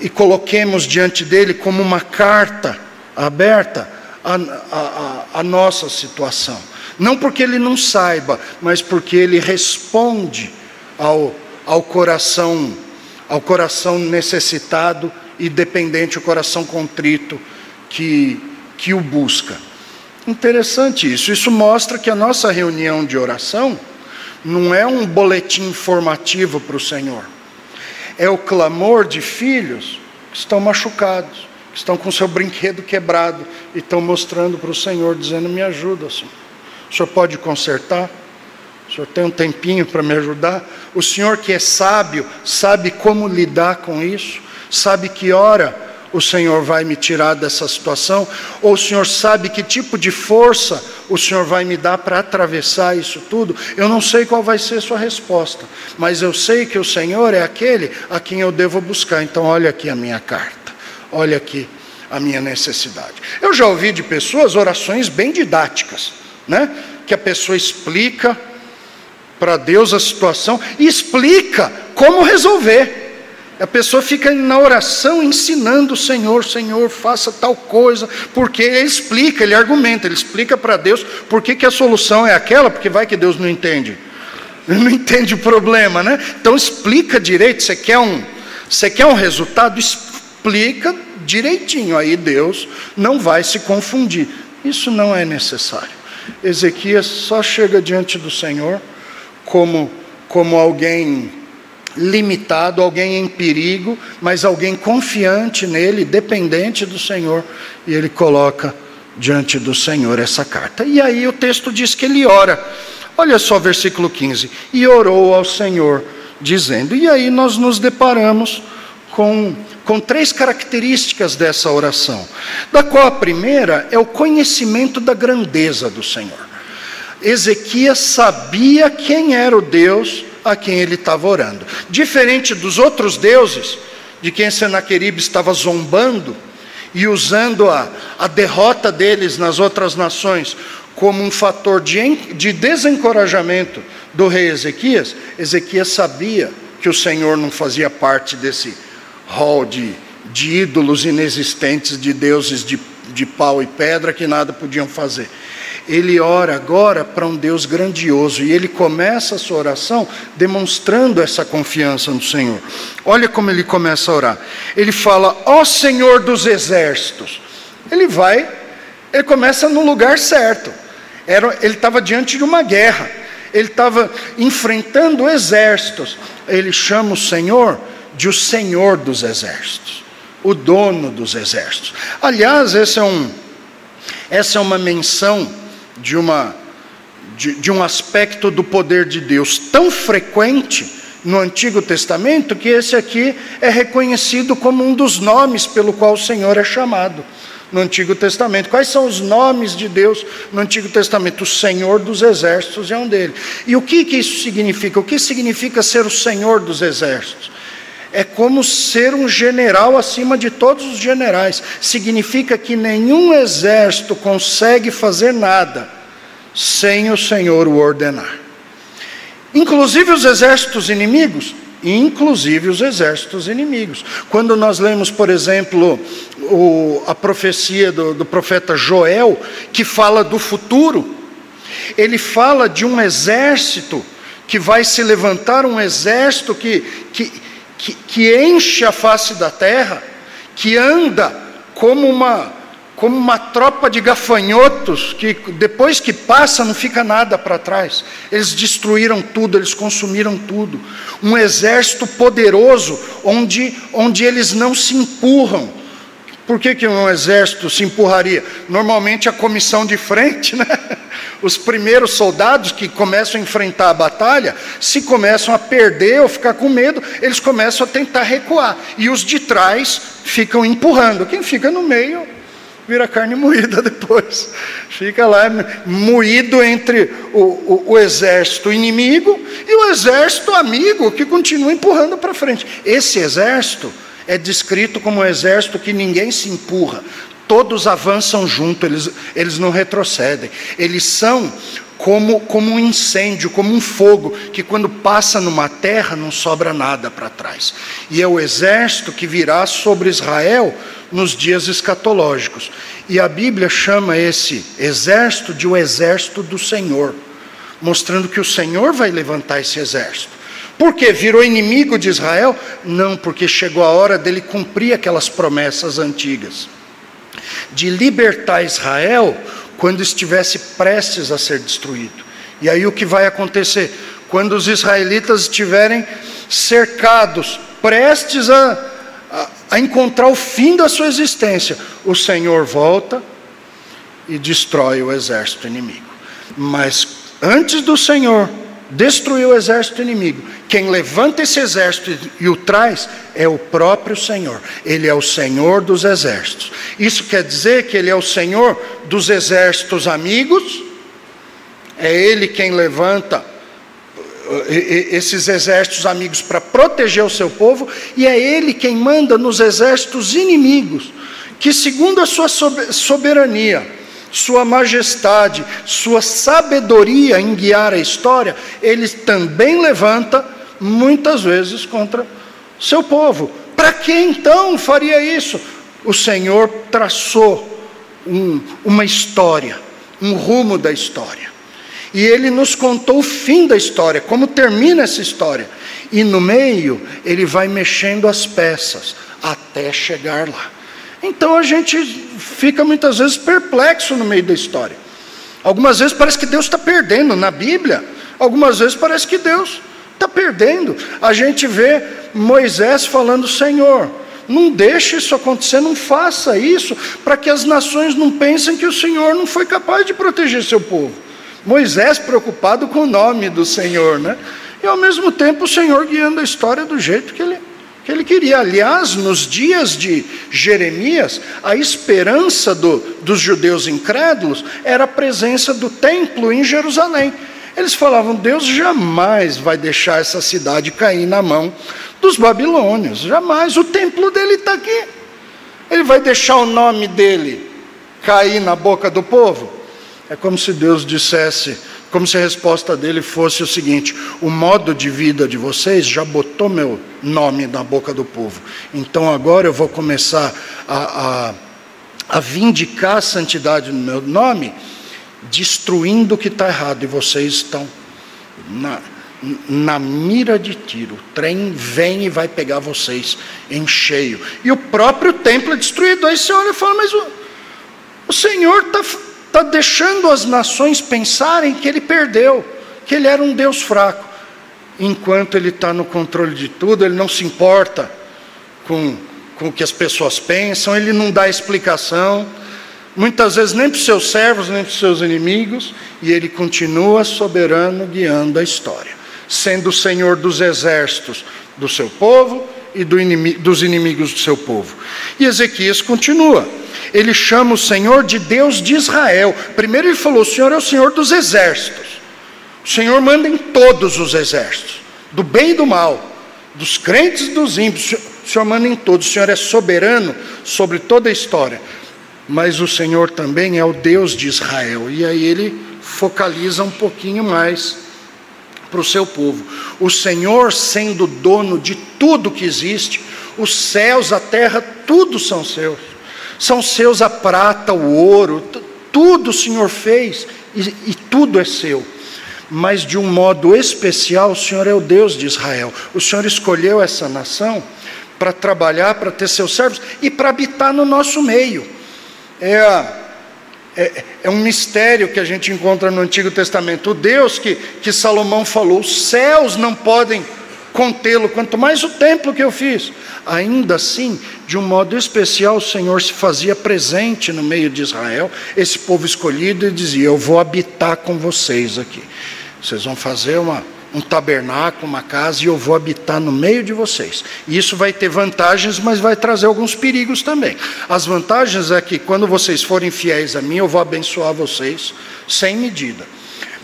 e coloquemos diante dele como uma carta aberta a, a, a nossa situação. Não porque ele não saiba, mas porque ele responde ao, ao coração, ao coração necessitado e dependente, o coração contrito que, que o busca. Interessante isso. Isso mostra que a nossa reunião de oração não é um boletim informativo para o Senhor. É o clamor de filhos que estão machucados, que estão com seu brinquedo quebrado e estão mostrando para o Senhor, dizendo: Me ajuda, Senhor. O senhor pode consertar? O senhor tem um tempinho para me ajudar? O senhor que é sábio, sabe como lidar com isso? Sabe que hora o Senhor vai me tirar dessa situação? Ou o Senhor sabe que tipo de força o Senhor vai me dar para atravessar isso tudo? Eu não sei qual vai ser a sua resposta, mas eu sei que o Senhor é aquele a quem eu devo buscar. Então, olha aqui a minha carta, olha aqui a minha necessidade. Eu já ouvi de pessoas orações bem didáticas né? Que a pessoa explica para Deus a situação e explica como resolver. A pessoa fica na oração ensinando o Senhor, Senhor, faça tal coisa, porque ele explica, ele argumenta, ele explica para Deus por que, a solução é aquela, porque vai que Deus não entende. Ele não entende o problema, né? Então explica direito, você quer um, você quer um resultado, explica direitinho, aí Deus não vai se confundir. Isso não é necessário. Ezequias só chega diante do Senhor como, como alguém limitado, alguém em perigo, mas alguém confiante nele, dependente do Senhor, e ele coloca diante do Senhor essa carta. E aí o texto diz que ele ora. Olha só versículo 15. E orou ao Senhor, dizendo. E aí nós nos deparamos com com três características dessa oração, da qual a primeira é o conhecimento da grandeza do Senhor. Ezequias sabia quem era o Deus a quem ele estava orando. Diferente dos outros deuses, de quem Senaqueribe estava zombando e usando a, a derrota deles nas outras nações como um fator de, de desencorajamento do rei Ezequias, Ezequias sabia que o Senhor não fazia parte desse hall de, de ídolos inexistentes, de deuses de, de pau e pedra que nada podiam fazer. Ele ora agora para um Deus grandioso e ele começa a sua oração demonstrando essa confiança no Senhor. Olha como ele começa a orar. Ele fala: Ó Senhor dos exércitos. Ele vai, ele começa no lugar certo. Era, ele estava diante de uma guerra, ele estava enfrentando exércitos. Ele chama o Senhor de o Senhor dos Exércitos, o dono dos exércitos. Aliás, esse é um, essa é uma menção de, uma, de, de um aspecto do poder de Deus tão frequente no Antigo Testamento que esse aqui é reconhecido como um dos nomes pelo qual o Senhor é chamado no Antigo Testamento. Quais são os nomes de Deus no Antigo Testamento? O Senhor dos Exércitos é um deles. E o que, que isso significa? O que significa ser o Senhor dos Exércitos? É como ser um general acima de todos os generais. Significa que nenhum exército consegue fazer nada sem o Senhor o ordenar. Inclusive os exércitos inimigos, inclusive os exércitos inimigos. Quando nós lemos, por exemplo, o, a profecia do, do profeta Joel, que fala do futuro, ele fala de um exército que vai se levantar, um exército que, que que, que enche a face da terra, que anda como uma, como uma tropa de gafanhotos, que depois que passa não fica nada para trás. Eles destruíram tudo, eles consumiram tudo. Um exército poderoso, onde, onde eles não se empurram Por que, que um exército se empurraria? Normalmente a comissão de frente, né? Os primeiros soldados que começam a enfrentar a batalha, se começam a perder ou ficar com medo, eles começam a tentar recuar. E os de trás ficam empurrando. Quem fica no meio vira carne moída depois. Fica lá moído entre o, o, o, exército inimigo e o exército amigo que continua empurrando para frente. Esse exército é descrito como um exército que ninguém se empurra, todos avançam junto, eles, eles não retrocedem. Eles são como, como um incêndio, como um fogo, que quando passa numa terra não sobra nada para trás. E é o exército que virá sobre Israel nos dias escatológicos. E a Bíblia chama esse exército de o exército do Senhor, mostrando que o Senhor vai levantar esse exército. Por quê? Virou inimigo de Israel? Não, porque chegou a hora dele cumprir aquelas promessas antigas de libertar Israel quando estivesse prestes a ser destruído. E aí o que vai acontecer? Quando os israelitas estiverem cercados, prestes a, a, a encontrar o fim da sua existência, o Senhor volta e destrói o exército inimigo. Mas antes do Senhor destruir o exército inimigo, quem levanta esse exército e o traz é o próprio Senhor. Ele é o Senhor dos exércitos. Isso quer dizer que ele é o Senhor dos exércitos amigos. É ele quem levanta eh, esses exércitos amigos para proteger o seu povo, e é ele quem manda nos exércitos inimigos, que segundo a sua soberania, sua majestade, sua sabedoria em guiar a história, ele também levanta muitas vezes contra seu povo. Para que então faria isso? O Senhor traçou um, uma história, um rumo da história. E ele nos contou o fim da história, como termina essa história. E no meio, ele vai mexendo as peças até chegar lá. Então a gente fica muitas vezes perplexo no meio da história. Algumas vezes parece que Deus está perdendo na Bíblia, algumas vezes parece que Deus Está perdendo. A gente vê Moisés falando: Senhor, não deixe isso acontecer, não faça isso, para que as nações não pensem que o Senhor não foi capaz de proteger seu povo. Moisés preocupado com o nome do Senhor, né? E ao mesmo tempo o Senhor guiando a história do jeito que ele, ele queria. Aliás, nos dias de Jeremias, a esperança do, dos judeus incrédulos era a presença do templo em Jerusalém. Eles falavam: Deus jamais vai deixar essa cidade cair na mão dos babilônios, jamais. O templo dele está aqui. Ele vai deixar o nome dele cair na boca do povo? É como se Deus dissesse, como se a resposta dele fosse o seguinte: o modo de vida de vocês já botou meu nome na boca do povo, então agora eu vou começar a, a, a vindicar a santidade do meu nome destruindo o que está errado, e vocês estão na, na mira de tiro. O trem vem e vai pegar vocês em cheio. E o próprio templo é destruído. Aí você olha e fala, mas o, o Senhor está tá deixando as nações pensarem que ele perdeu, que ele era um Deus fraco. Enquanto ele está no controle de tudo, ele não se importa com, com o que as pessoas pensam, ele não dá explicação muitas vezes nem para os seus servos, nem para os seus inimigos, e ele continua soberano guiando a história, sendo o Senhor dos exércitos do seu povo e do dos inimigos do seu povo. E Ezequias continua. Ele chama o Senhor de Deus de Israel. Primeiro ele falou: o Senhor é o Senhor dos exércitos. O Senhor manda em todos os exércitos, do bem e do mal, dos crentes e dos ímpios. O Senhor manda em todos. O Senhor é soberano sobre toda a história mas o Senhor também é o Deus de Israel. E aí ele focaliza um pouquinho mais para o seu povo. O Senhor, sendo dono de tudo que existe, os céus, a terra, tudo são seus. São seus a prata, o ouro, tudo o Senhor fez e, e tudo é seu. Mas de um modo especial, o Senhor é o Deus de Israel. O Senhor escolheu essa nação para trabalhar, para ter seus servos e para habitar no nosso meio é, é, é, um mistério que a gente encontra no Antigo Testamento. O Deus que, que Salomão falou: os céus não podem contê-lo, quanto mais o templo que eu fiz. Ainda assim, de um modo especial, o Senhor se fazia presente no meio de Israel, esse povo escolhido, e dizia: Eu vou habitar com vocês aqui. Vocês vão fazer uma, um tabernáculo, uma casa, e eu vou habitar no meio de vocês. Isso vai ter vantagens, mas vai trazer alguns perigos também. As vantagens é que quando vocês forem fiéis a mim, eu vou abençoar vocês sem medida.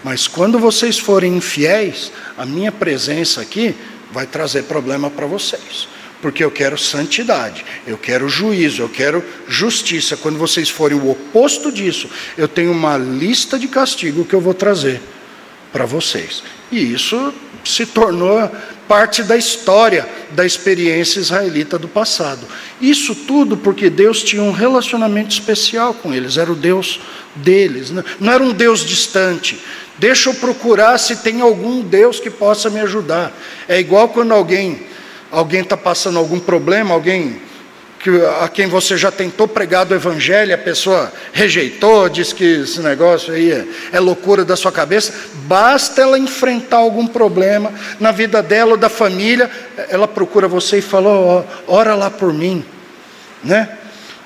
Mas quando vocês forem infiéis, a minha presença aqui vai trazer problema para vocês. Porque eu quero santidade, eu quero juízo, eu quero justiça. Quando vocês forem o oposto disso, eu tenho uma lista de castigo que eu vou trazer para vocês. E isso se tornou parte da história da experiência israelita do passado. Isso tudo porque Deus tinha um relacionamento especial com eles, era o Deus deles, não era um Deus distante. Deixa eu procurar se tem algum Deus que possa me ajudar. É igual quando alguém alguém está passando algum problema, alguém que, a quem você já tentou pregar o evangelho, a pessoa rejeitou, diz que esse negócio aí é, é loucura da sua cabeça. Basta ela enfrentar algum problema na vida dela ou da família, ela procura você e fala: oh, ora lá por mim, né?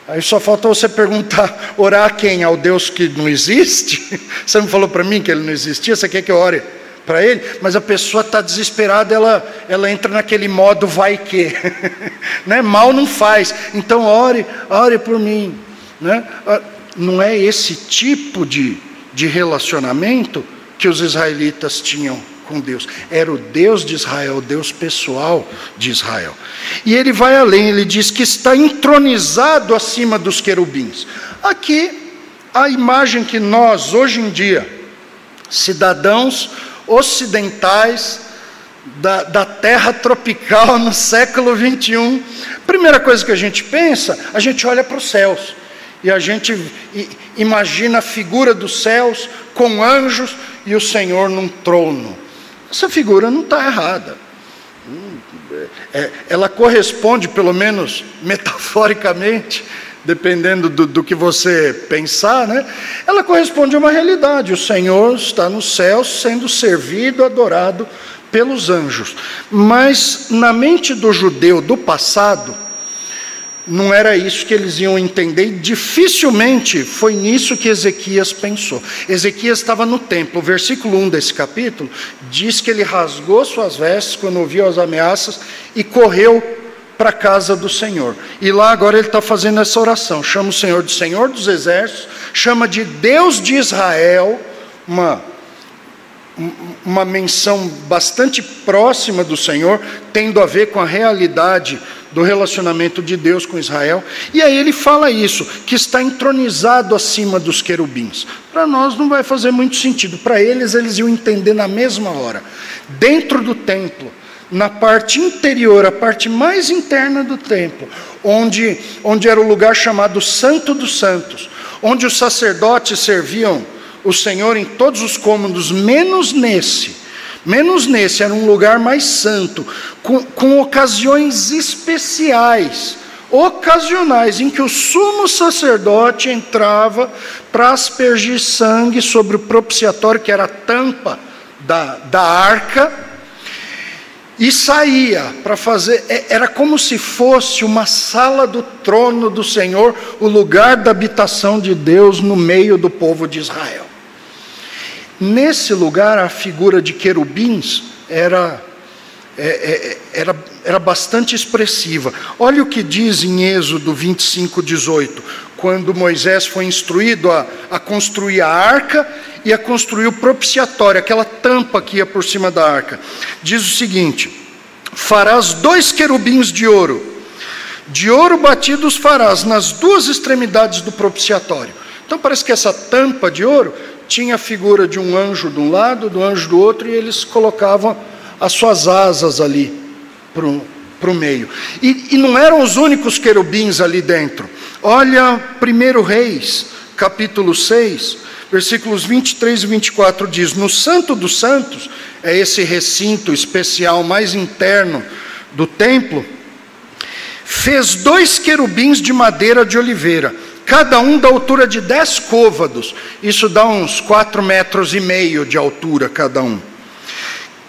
Aí só falta você perguntar, orar a quem? Ao Deus que não existe? Você não falou para mim que ele não existia, você quer que eu ore para ele? Mas a pessoa está desesperada, ela, ela entra naquele modo vai que. né? Mal não faz. Então ore, ore por mim. Né? Ah, não é esse tipo de, de relacionamento que os israelitas tinham com Deus. Era o Deus de Israel, o Deus pessoal de Israel. E ele vai além, ele diz que está entronizado acima dos querubins. Aqui, a imagem que nós, hoje em dia, cidadãos ocidentais da, da terra tropical no século 21, primeira coisa que a gente pensa, a gente olha para os céus. E a gente imagina a figura dos céus com anjos e o Senhor num trono. Essa figura não está errada. É, ela corresponde, pelo menos metaforicamente, dependendo do, do, que você pensar, né? ela corresponde a uma realidade. O Senhor está no céu sendo servido, adorado pelos anjos. Mas na mente do judeu do passado, não era isso que eles iam entender, dificilmente foi nisso que Ezequias pensou. Ezequias estava no templo, o versículo 1 desse capítulo diz que ele rasgou suas vestes quando ouviu as ameaças e correu para a casa do Senhor. E lá agora ele está fazendo essa oração: chama o Senhor de Senhor dos Exércitos, chama de Deus de Israel, uma uma menção bastante próxima do Senhor, tendo a ver com a realidade do relacionamento de Deus com Israel. E aí ele fala isso, que está entronizado acima dos querubins. Para nós não vai fazer muito sentido, para eles eles iam entender na mesma hora. Dentro do templo, na parte interior, a parte mais interna do templo, onde, onde era o lugar chamado Santo dos Santos, onde os sacerdotes serviam o Senhor em todos os cômodos, menos nesse. Menos nesse, era um lugar mais santo, com, com ocasiões especiais, ocasionais, em que o sumo sacerdote entrava para aspergir sangue sobre o propiciatório, que era a tampa da, da arca, e saía para fazer, é, era como se fosse uma sala do trono do Senhor, o lugar da habitação de Deus no meio do povo de Israel. Nesse lugar, a figura de querubins era, é, é, era, era bastante expressiva. Olha o que diz em Êxodo 25, 18, quando Moisés foi instruído a, a construir a arca e a construir o propiciatório, aquela tampa que ia por cima da arca. Diz o seguinte: farás dois querubins de ouro, de ouro batidos farás nas duas extremidades do propiciatório. Então parece que essa tampa de ouro tinha a figura de um anjo de um lado, do anjo do outro, e eles colocavam as suas asas ali para o meio. E, e não eram os únicos querubins ali dentro. Olha 1 Reis, capítulo 6, versículos 23 e 24 diz: No Santo dos Santos, é esse recinto especial mais interno do templo, fez dois querubins de madeira de oliveira cada um da altura de dez côvados, isso dá uns quatro metros e meio de altura cada um.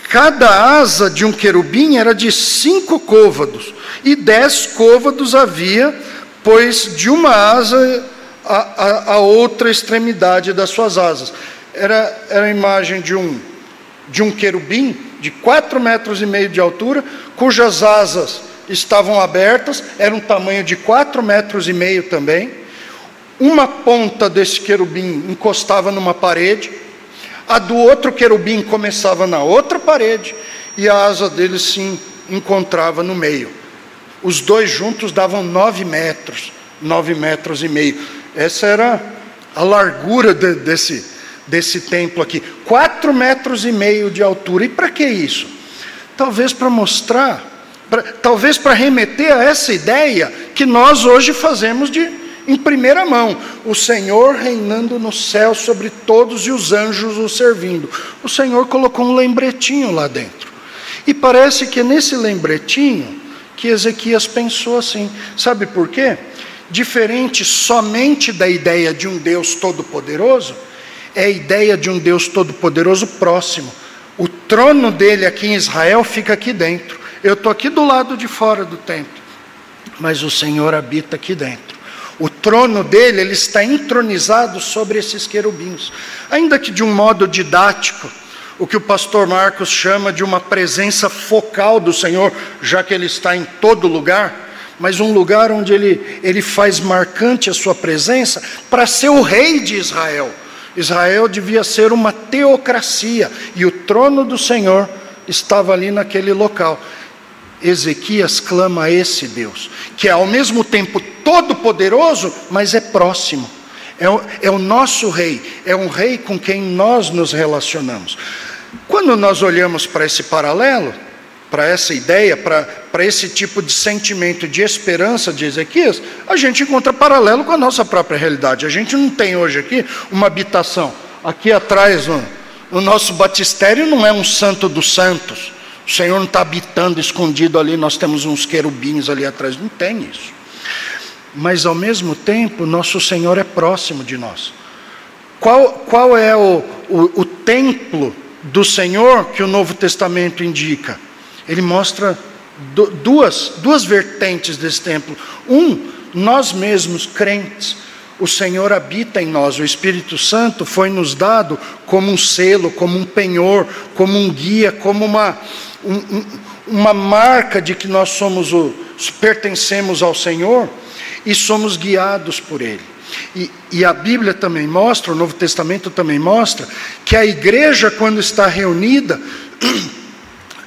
Cada asa de um querubim era de cinco côvados, e dez côvados havia, pois de uma asa a outra extremidade das suas asas. Era, era a imagem de um, de um querubim de quatro metros e meio de altura, cujas asas estavam abertas, era um tamanho de quatro metros e meio também. Uma ponta desse querubim encostava numa parede, a do outro querubim começava na outra parede, e a asa dele se encontrava no meio. Os dois juntos davam nove metros, nove metros e meio. Essa era a largura de, desse, desse templo aqui. Quatro metros e meio de altura. E para que isso? Talvez para mostrar, pra, talvez para remeter a essa ideia que nós hoje fazemos de em primeira mão, o Senhor reinando no céu sobre todos e os anjos o servindo. O Senhor colocou um lembretinho lá dentro. E parece que nesse lembretinho que Ezequias pensou assim. Sabe por quê? Diferente somente da ideia de um Deus todo-poderoso, é a ideia de um Deus todo-poderoso próximo. O trono dele aqui em Israel fica aqui dentro. Eu estou aqui do lado de fora do templo, mas o Senhor habita aqui dentro. O trono dele, ele está entronizado sobre esses querubins. Ainda que de um modo didático, o que o pastor Marcos chama de uma presença focal do Senhor, já que ele está em todo lugar, mas um lugar onde ele, ele faz marcante a sua presença para ser o rei de Israel. Israel devia ser uma teocracia e o trono do Senhor estava ali naquele local. Ezequias clama a esse Deus, que é ao mesmo tempo todo-poderoso, mas é próximo. É o, é o nosso rei, é um rei com quem nós nos relacionamos. Quando nós olhamos para esse paralelo, para essa ideia, para, para esse tipo de sentimento de esperança de Ezequias, a gente encontra paralelo com a nossa própria realidade. A gente não tem hoje aqui uma habitação. Aqui atrás, no, no nosso batistério, não é um santo dos santos. O Senhor não está habitando escondido ali, nós temos uns querubins ali atrás. Não tem isso. Mas ao mesmo tempo, nosso Senhor é próximo de nós. Qual, qual é o, o, o templo do Senhor que o Novo Testamento indica? ele mostra duas, duas vertentes desse templo. Um, nós mesmos, crentes, o Senhor habita em nós, o Espírito Santo foi nos dado como um selo, como um penhor, como um guia, como uma, um, uma marca de que nós somos o, pertencemos ao Senhor e somos guiados por Ele. E, e, a Bíblia também mostra, o Novo Testamento também mostra, que a igreja, quando está reunida,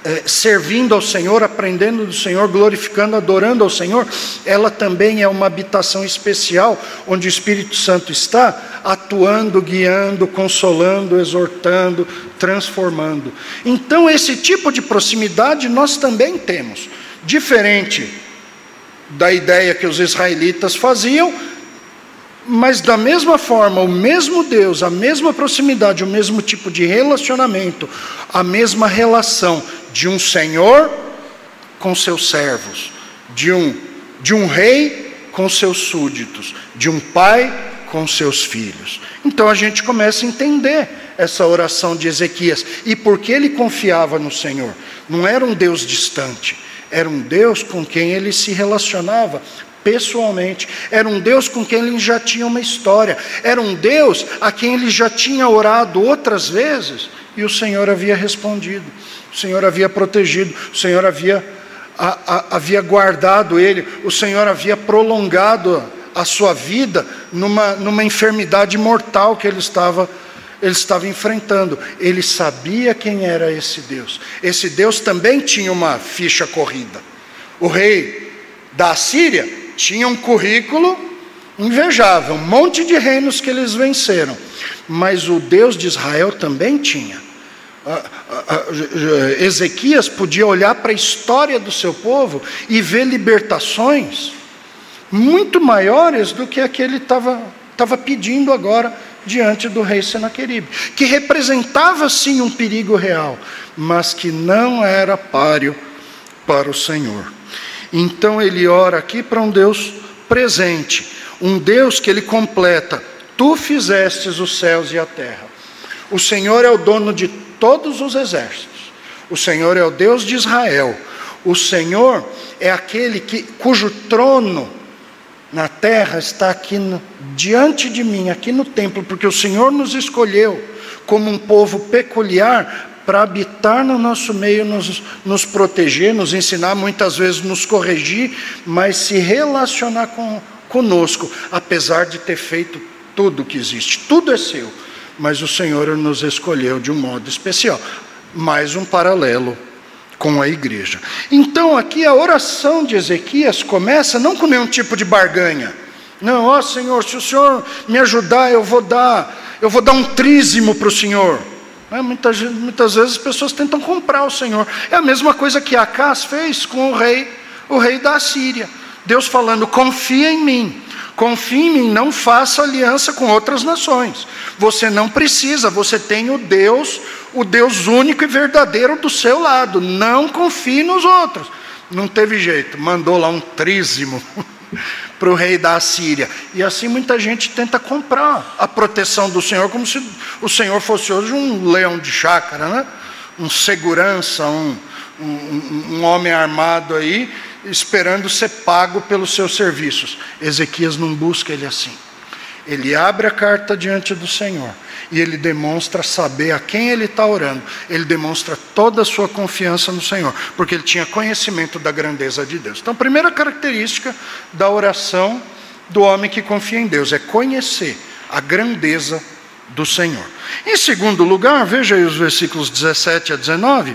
é, servindo ao Senhor, aprendendo do Senhor, glorificando, adorando ao Senhor, ela também é uma habitação especial, onde o Espírito Santo está atuando, guiando, consolando, exortando, transformando. Então, esse tipo de proximidade nós também temos, diferente da ideia que os israelitas faziam, mas da mesma forma, o mesmo Deus, a mesma proximidade, o mesmo tipo de relacionamento, a mesma relação de um senhor com seus servos, de um, de um rei com seus súditos, de um pai com seus filhos. Então a gente começa a entender essa oração de Ezequias e por que ele confiava no Senhor. Não era um Deus distante, era um Deus com quem ele se relacionava pessoalmente. Era um Deus com quem ele já tinha uma história. Era um Deus a quem ele já tinha orado outras vezes e o Senhor havia respondido o Senhor havia protegido, o Senhor havia, a, a, havia guardado ele, o Senhor havia prolongado a sua vida numa, numa enfermidade mortal que ele estava ele estava enfrentando. Ele sabia quem era esse Deus. Esse Deus também tinha uma ficha corrida. O rei da Assíria tinha um currículo invejável, um monte de reinos que eles venceram. Mas o Deus de Israel também tinha. Ezequias podia olhar para a história do seu povo e ver libertações muito maiores do que a que ele estava pedindo agora diante do rei Senaqueribe, que representava sim um perigo real, mas que não era páreo para o Senhor. Então ele ora aqui para um Deus presente, um Deus que ele completa: Tu fizestes os céus e a terra. O Senhor é o dono de todos os exércitos. O Senhor é o Deus de Israel. O Senhor é aquele que, cujo trono na terra está aqui no, diante de mim, aqui no templo, porque o Senhor nos escolheu como um povo peculiar para habitar no nosso meio, nos, nos proteger, nos ensinar, muitas vezes nos corrigir, mas se relacionar com, conosco, apesar de ter feito tudo que existe. Tudo é seu, mas o Senhor nos escolheu de um modo especial. Mais um paralelo com a igreja. Então, aqui a oração de Ezequias começa não com nenhum tipo de barganha. Não, ó Senhor, se o Senhor me ajudar, eu vou dar, eu vou dar um trízimo para o Senhor. É, muitas, muitas vezes as pessoas tentam comprar o Senhor. É a mesma coisa que Acas fez com o rei, o rei da Síria. Deus falando: confia em mim, confia em mim, não faça aliança com outras nações. Você não precisa, você tem o Deus, o Deus único e verdadeiro do seu lado. Não confie nos outros. Não teve jeito, mandou lá um trízimo para o rei da Assíria. E assim muita gente tenta comprar a proteção do Senhor, como se o Senhor fosse hoje um leão de chácara, né? um segurança, um, um, um homem armado aí, esperando ser pago pelos seus serviços. Ezequias não busca ele assim. Ele abre a carta diante do Senhor e ele demonstra saber a quem ele está orando. Ele demonstra toda a sua confiança no Senhor, porque ele tinha conhecimento da grandeza de Deus. Então, primeira característica da oração do homem que confia em Deus é conhecer a grandeza do Senhor. Em segundo lugar, veja aí os versículos 17 a 19.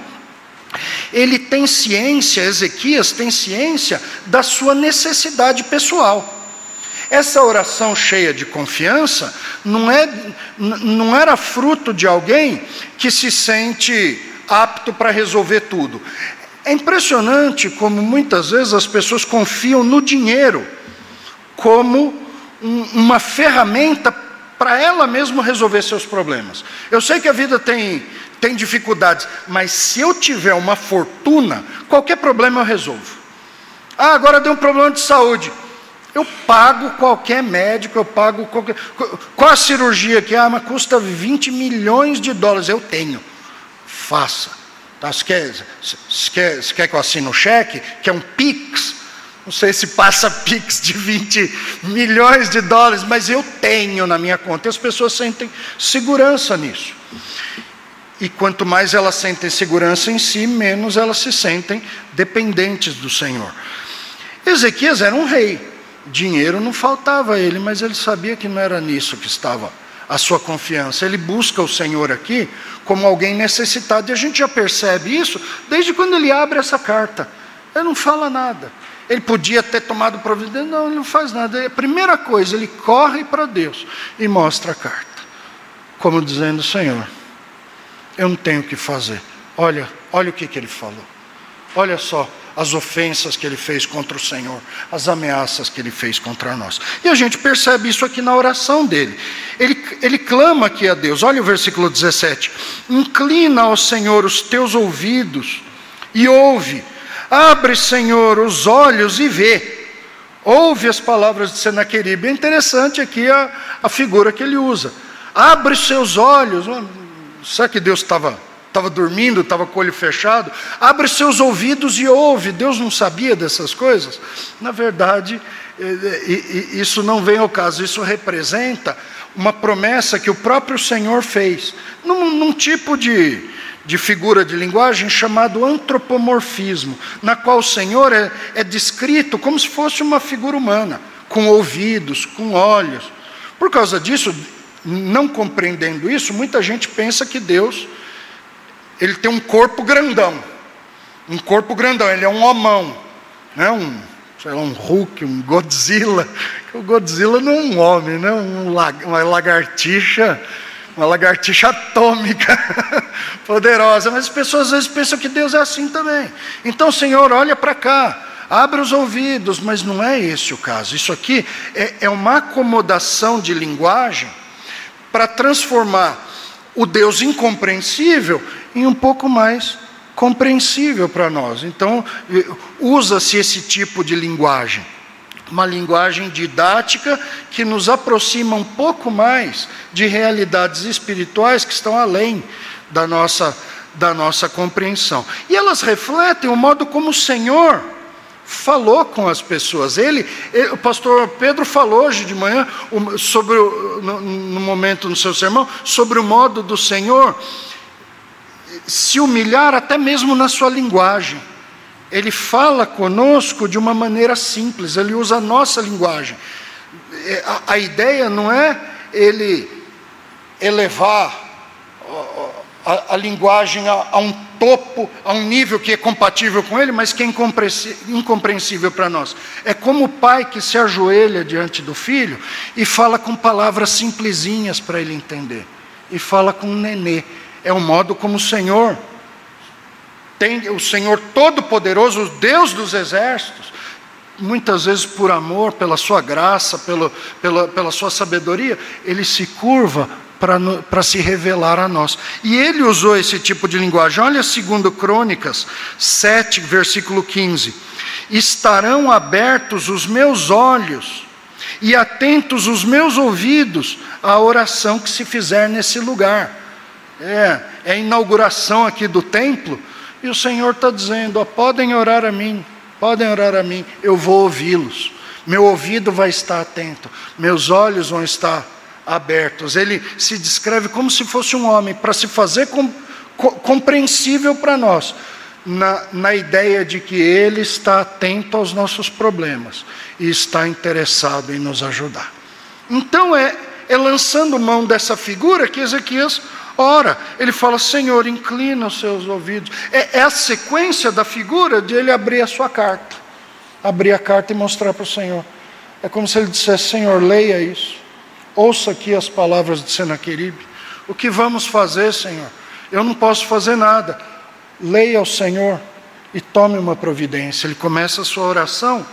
Ele tem ciência, Ezequias tem ciência da sua necessidade pessoal. Essa oração cheia de confiança não, é, não era fruto de alguém que se sente apto para resolver tudo. É impressionante como muitas vezes as pessoas confiam no dinheiro como um, uma ferramenta para ela mesma resolver seus problemas. Eu sei que a vida tem, tem dificuldades, mas se eu tiver uma fortuna, qualquer problema eu resolvo. Ah, agora deu um problema de saúde. Eu pago qualquer médico, eu pago qualquer. Qual a cirurgia que ah, mas custa 20 milhões de dólares? Eu tenho. Faça. Tá, você, quer, você, quer, você quer que eu assine o cheque? Que é um PIX? Não sei se passa PIX de 20 milhões de dólares, mas eu tenho na minha conta. E as pessoas sentem segurança nisso. E quanto mais elas sentem segurança em si, menos elas se sentem dependentes do Senhor. Ezequias era um rei. Dinheiro não faltava a ele, mas ele sabia que não era nisso que estava a sua confiança. Ele busca o Senhor aqui como alguém necessitado, e a gente já percebe isso desde quando ele abre essa carta. Ele não fala nada. Ele podia ter tomado providência, não, ele não faz nada. A primeira coisa, ele corre para Deus e mostra a carta, como dizendo: Senhor, eu não tenho o que fazer. Olha, olha o que, que ele falou. Olha só, as ofensas que ele fez contra o Senhor, as ameaças que ele fez contra nós. E a gente percebe isso aqui na oração dele. Ele, ele clama aqui a Deus, olha o versículo 17: Inclina ao Senhor os teus ouvidos e ouve, abre, Senhor, os olhos e vê. Ouve as palavras de Senaqueribe. É interessante aqui a, a figura que ele usa. Abre seus olhos. Será que Deus estava estava dormindo, estava com o olho fechado, abre seus ouvidos e ouve. Deus não sabia dessas coisas? Na verdade, isso não vem ao caso, isso representa uma promessa que o próprio Senhor fez, num, num tipo de, de figura de linguagem chamado antropomorfismo, na qual o Senhor é, é descrito como se fosse uma figura humana, com ouvidos, com olhos. Por causa disso, não compreendendo isso, muita gente pensa que Deus ele tem um corpo grandão. Um corpo grandão, ele é um homão. Né? Um, sei lá, um Hulk, um Godzilla. O Godzilla não é um homem, né? Um, uma lagartixa, uma lagartixa atômica, poderosa. Mas as pessoas às vezes pensam que Deus é assim também. Então, Senhor, olha para cá. Abre os ouvidos, mas não é esse o caso. Isso aqui é, é uma acomodação de linguagem para transformar o Deus incompreensível um pouco mais compreensível para nós. Então, usa-se esse tipo de linguagem, uma linguagem didática que nos aproxima um pouco mais de realidades espirituais que estão além da nossa da nossa compreensão. E elas refletem o modo como o Senhor falou com as pessoas. Ele, ele o pastor Pedro falou hoje de manhã sobre no, no momento no seu sermão sobre o modo do Senhor se humilhar até mesmo na sua linguagem. Ele fala conosco de uma maneira simples, ele usa a nossa linguagem. É, a, a ideia não é ele elevar a, a linguagem a, a, um topo, a um nível que é compatível com ele, mas que é incompreensível para nós. É como o pai que se ajoelha diante do filho e fala com palavras simplesinhas para ele entender. E fala com um nenê. É o modo como o Senhor tem, o Senhor Todo-Poderoso, o Deus dos exércitos, muitas vezes por amor, pela sua graça, pelo, pela, pela sua sabedoria, ele se curva para se revelar a nós. E ele usou esse tipo de linguagem. Olha segundo Crônicas 7, versículo 15. Estarão abertos os meus olhos e atentos os meus ouvidos à oração que se fizer nesse lugar. É, é a inauguração aqui do templo, e o Senhor está dizendo: ó, podem orar a mim, podem orar a mim, eu vou ouvi-los. Meu ouvido vai estar atento, meus olhos vão estar abertos. Ele se descreve como se fosse um homem, para se fazer com, co, compreensível para nós, na, na ideia de que ele está atento aos nossos problemas e está interessado em nos ajudar. Então é, é lançando mão dessa figura que Ezequias ora. Ele fala: Senhor, inclina os seus ouvidos. É, é a sequência da figura de ele abrir a sua carta, abrir a carta e mostrar para o Senhor. É como se ele dissesse: Senhor, leia isso. Ouça aqui as palavras de Senaqueribe. O que vamos fazer, Senhor? Eu não posso fazer nada. Leia ao Senhor e tome uma providência. Ele começa a sua oração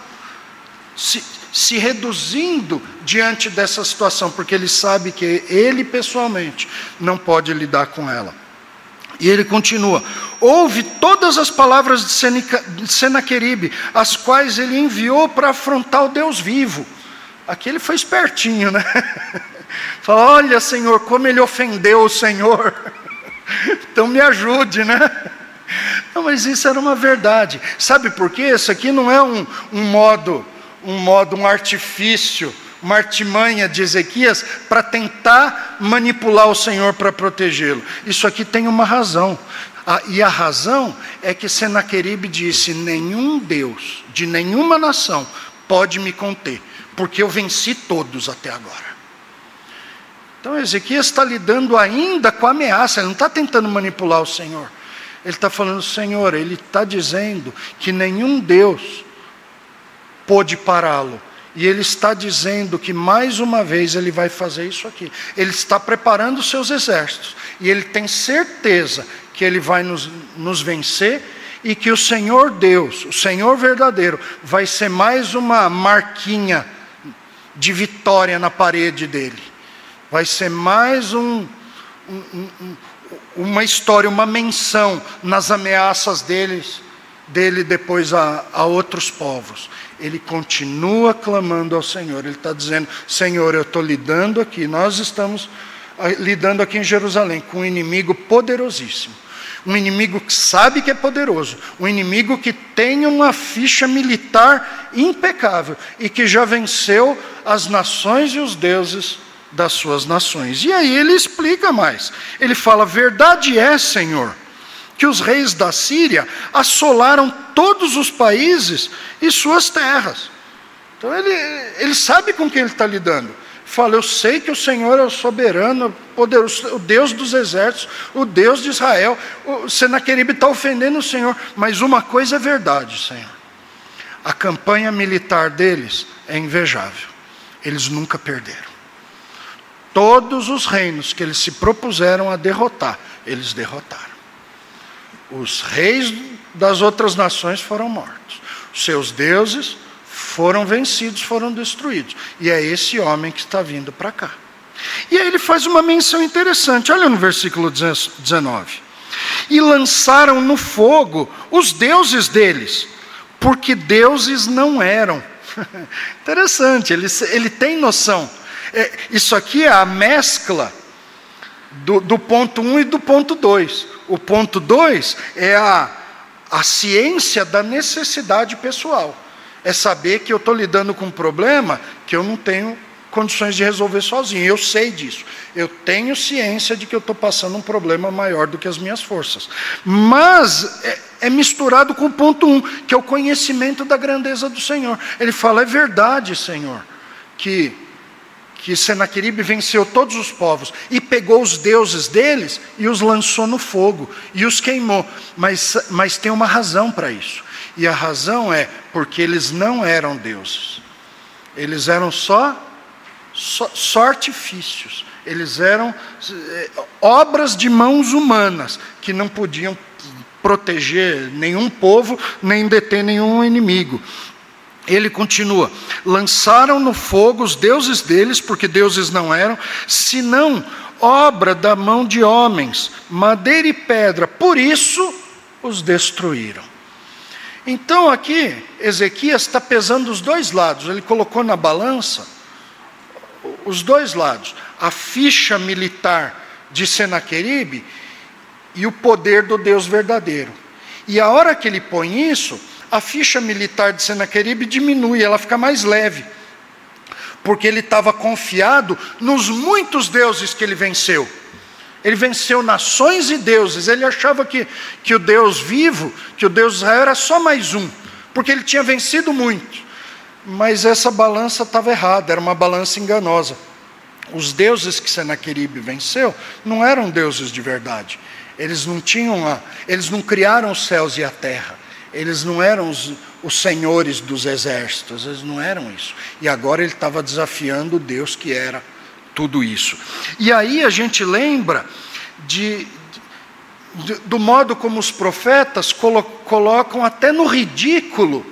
se, se reduzindo diante dessa situação, porque ele sabe que ele pessoalmente não pode lidar com ela. E ele continua: ouve todas as palavras de Senaqueribe, as quais ele enviou para afrontar o Deus vivo. Aqui ele foi espertinho, né? Fala, olha, Senhor, como ele ofendeu o Senhor. Então me ajude, né? Não, mas isso era uma verdade. Sabe por quê? Isso aqui não é um, um modo, um modo, um artifício, uma artimanha de Ezequias para tentar manipular o Senhor para protegê-lo. Isso aqui tem uma razão. Ah, e a razão é que Senaqueribe disse: nenhum Deus de nenhuma nação pode me conter porque eu venci todos até agora. Então Ezequias está lidando ainda com a ameaça, ele não está tentando manipular o Senhor. Ele está falando, Senhor, ele está dizendo que nenhum Deus pôde pará-lo. E ele está dizendo que mais uma vez ele vai fazer isso aqui. Ele está preparando seus exércitos. E ele tem certeza que ele vai nos, nos vencer e que o Senhor Deus, o Senhor verdadeiro, vai ser mais uma marquinha de vitória na parede dele. Vai ser mais um, um, um, uma história, uma menção nas ameaças deles, dele depois a, a outros povos. Ele continua clamando ao Senhor. Ele está dizendo: Senhor, eu estou lidando aqui, nós estamos ah, lidando aqui em Jerusalém com um inimigo poderosíssimo um inimigo que sabe que é poderoso, um inimigo que tem uma ficha militar impecável e que já venceu as nações e os deuses das suas nações. E aí ele explica mais. Ele fala: Verdade é, Senhor, que os reis da Síria assolaram todos os países e suas terras. Então ele, ele sabe com quem ele está lidando fala: Eu sei que o Senhor é o soberano, poderoso, o Deus dos exércitos, o Deus de Israel. O Senaqueribe está ofendendo o Senhor, mas uma coisa é verdade, Senhor: a campanha militar deles é invejável, eles nunca perderam. Todos os reinos que eles se propuseram a derrotar, eles derrotaram. Os reis das outras nações foram mortos, seus deuses foram vencidos, foram destruídos. E é esse homem que está vindo para cá. E aí ele faz uma menção interessante, olha no versículo 19. E lançaram no fogo os deuses deles, porque deuses não eram. Interessante, ele, ele tem noção. É, isso aqui é a mescla do, do ponto 1 um e do ponto 2. O ponto 2 é a, a ciência da necessidade pessoal. É saber que eu estou lidando com um problema que eu não tenho condições de resolver sozinho. Eu sei disso. Eu tenho ciência de que eu estou passando um problema maior do que as minhas forças. Mas é, é misturado com o ponto 1, um, que é o conhecimento da grandeza do Senhor. Ele fala: é verdade, Senhor, que que Senaqueribe venceu todos os povos e pegou os deuses deles e os lançou no fogo e os queimou. Mas, mas tem uma razão para isso. E a razão é porque eles não eram deuses. Eles eram só só, artifícios. Eles eram é, obras de mãos humanas que não podiam proteger nenhum povo, nem deter nenhum inimigo. Ele continua: lançaram no fogo os deuses deles, porque deuses não eram, senão obra da mão de homens, madeira e pedra, por isso os destruíram. Então aqui, Ezequias está pesando os dois lados, ele colocou na balança os dois lados, a ficha militar de Senaqueribe e o poder do Deus verdadeiro. E a hora que ele põe isso, a ficha militar de Senaqueribe diminui, ela fica mais leve. Porque ele estava confiado nos muitos deuses que ele venceu. Ele venceu nações e deuses. Ele achava que, que o Deus vivo, que o Deus de Israel era só mais um, porque ele tinha vencido muito. Mas essa balança estava errada, era uma balança enganosa. Os deuses que Senaqueribe venceu não eram deuses de verdade. Eles não tinham, a, eles não criaram os céus e a terra. Eles não eram os, os senhores dos exércitos, eles não eram isso. E agora ele estava desafiando o Deus que era tudo isso. E aí a gente lembra de, de do modo como os profetas colo, colocam até no ridículo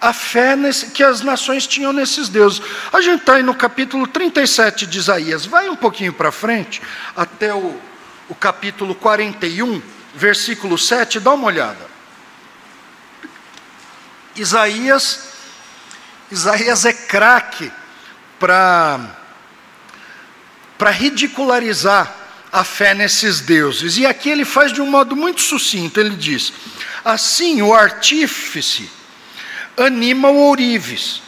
a fé nesse, que as nações tinham nesses deuses. A gente está aí no capítulo 37 de Isaías, vai um pouquinho para frente, até o, o capítulo 41, versículo 7, dá uma olhada. Isaías, Isaías é craque para para ridicularizar a fé nesses deuses. E aqui ele faz de um modo muito sucinto, ele diz: Assim o artífice anima o ourives.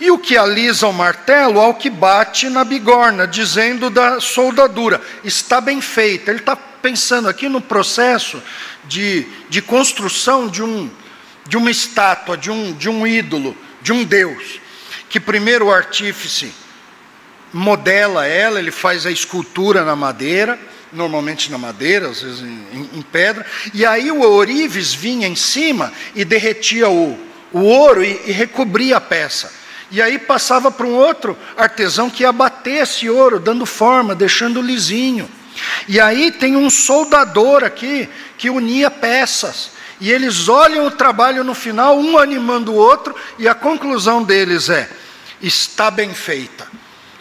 E o que alisa o martelo ao que bate na bigorna, dizendo da soldadura, está bem feita. Ele está pensando aqui no processo de, de construção de, um, de uma estátua, de um, de um ídolo, de um Deus. Que primeiro o artífice modela ela, ele faz a escultura na madeira, normalmente na madeira, às vezes em, em pedra, e aí o ourives vinha em cima e derretia o, o ouro e, e recobria a peça. E aí passava para um outro artesão que ia bater esse ouro, dando forma, deixando lisinho. E aí tem um soldador aqui que unia peças. E eles olham o trabalho no final, um animando o outro, e a conclusão deles é: está bem feita.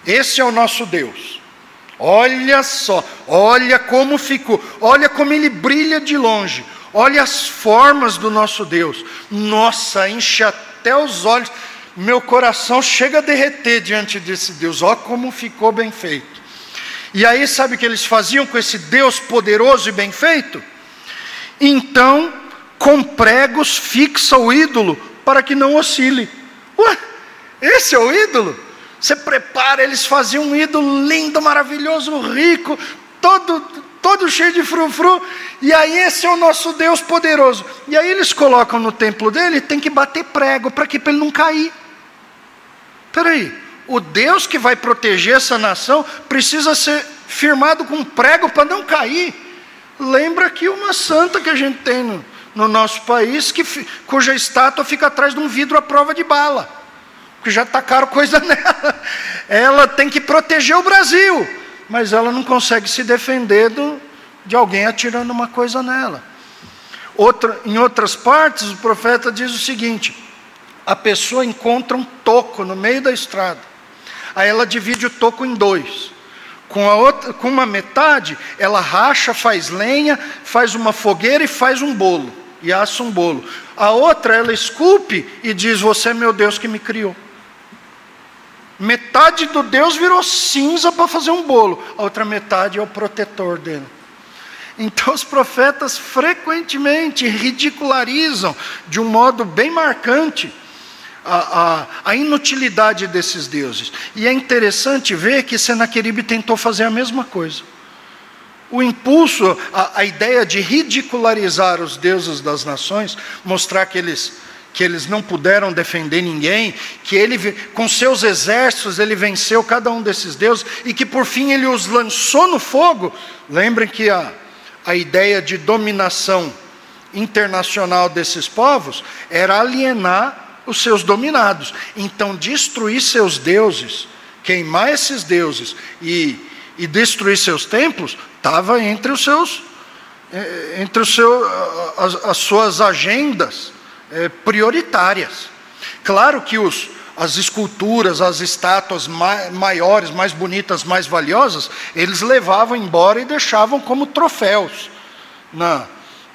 Esse é o nosso Deus. Olha só, olha como ficou, olha como ele brilha de longe, Olha as formas do nosso Deus. Nossa, enche até os olhos. Meu coração chega a derreter diante desse Deus. Olha como ficou bem feito. E aí, sabe o que eles faziam com esse Deus poderoso e bem feito? Então, com pregos fixa o ídolo para que não oscile. Ué, esse é o ídolo? Você prepara, eles faziam um ídolo lindo, maravilhoso, rico, todo todo cheio de frufru, e aí esse é o nosso Deus poderoso. E aí eles colocam no templo dele, tem que bater prego, para que Para ele não cair. Espera aí, o Deus que vai proteger essa nação precisa ser firmado com prego para não cair. Lembra que uma santa que a gente tem no, no nosso país, que, cuja estátua fica atrás de um vidro à prova de bala, porque já tacaram coisa nela. Ela tem que proteger o Brasil mas ela não consegue se defender do, de alguém atirando uma coisa nela. Outra, em outras partes, o profeta diz o seguinte: a pessoa encontra um toco no meio da estrada, aí ela divide o toco em dois. Com, a outra, com uma metade, ela racha, faz lenha, faz uma fogueira e faz um bolo, e assa um bolo. A outra, ela esculpe e diz: Você é meu Deus que me criou. Metade do Deus virou cinza para fazer um bolo, a outra metade é o protetor dele. Então os profetas frequentemente ridicularizam de um modo bem marcante a, a, a, inutilidade desses deuses. E é interessante ver que Senaqueribe tentou fazer a mesma coisa. O impulso, a, a ideia de ridicularizar os deuses das nações, mostrar que eles que eles não puderam defender ninguém, que ele, com seus exércitos, ele venceu cada um desses deuses e que por fim ele os lançou no fogo. Lembrem que a, a ideia de dominação internacional desses povos era alienar os seus dominados. Então, destruir seus deuses, queimar esses deuses e, e destruir seus templos, estava entre os seus eh, entre os seu, as, as suas agendas é, prioritárias. Claro que os, as esculturas, as estátuas maiores, mais bonitas, mais valiosas, eles levavam embora e deixavam como troféus na,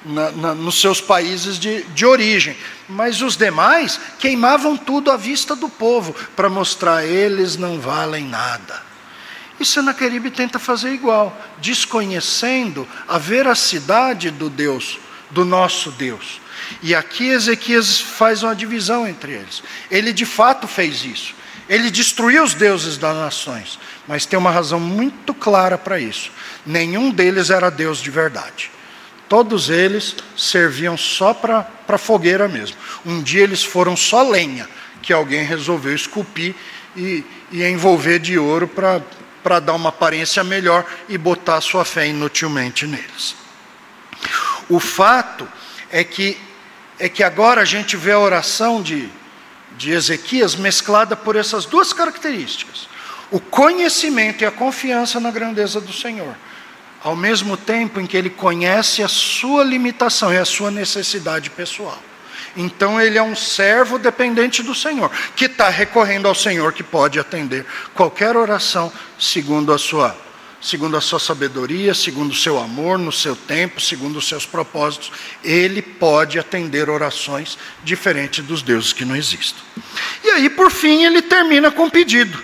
na, na, nos seus países de, de origem. Mas os demais queimavam tudo à vista do povo, para mostrar eles não valem nada. E Senaqueribe tenta fazer igual, desconhecendo a veracidade do Deus, do nosso Deus. E aqui Ezequias faz uma divisão entre eles. Ele de fato fez isso. Ele destruiu os deuses das nações, mas tem uma razão muito clara para isso. Nenhum deles era Deus de verdade. Todos eles serviam só para fogueira mesmo. Um dia eles foram só lenha, que alguém resolveu esculpir e, e envolver de ouro para dar uma aparência melhor e botar sua fé inutilmente neles. O fato é que é que agora a gente vê a oração de, de Ezequias mesclada por essas duas características: o conhecimento e a confiança na grandeza do Senhor, ao mesmo tempo em que ele conhece a sua limitação e a sua necessidade pessoal. Então ele é um servo dependente do Senhor, que está recorrendo ao Senhor que pode atender qualquer oração segundo a sua segundo a sua sabedoria, segundo o seu amor, no seu tempo, segundo os seus propósitos, ele pode atender orações diferentes dos deuses que não existem. E aí, por fim, ele termina com um pedido.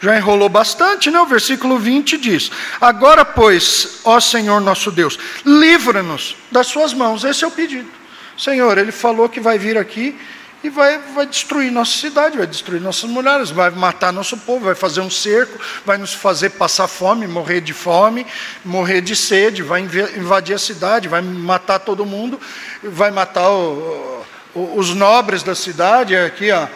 Já enrolou bastante, né? O versículo 20 diz: Agora, pois, ó Senhor nosso Deus, livra-nos das suas mãos. Esse é o pedido. Senhor, ele falou que vai vir aqui e vai, vai destruir nossa cidade, vai destruir nossas mulheres, vai matar nosso povo, vai fazer um cerco, vai nos fazer passar fome, morrer de fome, morrer de sede, vai invadir a cidade, vai matar todo mundo, vai matar o, o, os nobres da cidade, aqui a,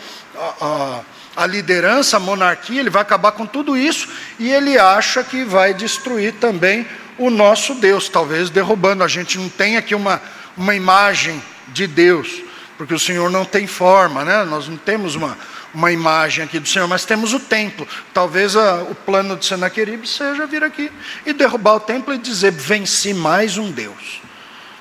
a, a liderança, a monarquia, ele vai acabar com tudo isso e ele acha que vai destruir também o nosso Deus, talvez derrubando. A gente não tem aqui uma, uma imagem de Deus porque o Senhor não tem forma, né? nós não temos uma, uma imagem aqui do Senhor, mas temos o templo. Talvez a, o plano de Senaqueribe seja vir aqui e derrubar o templo e dizer: venci mais um Deus.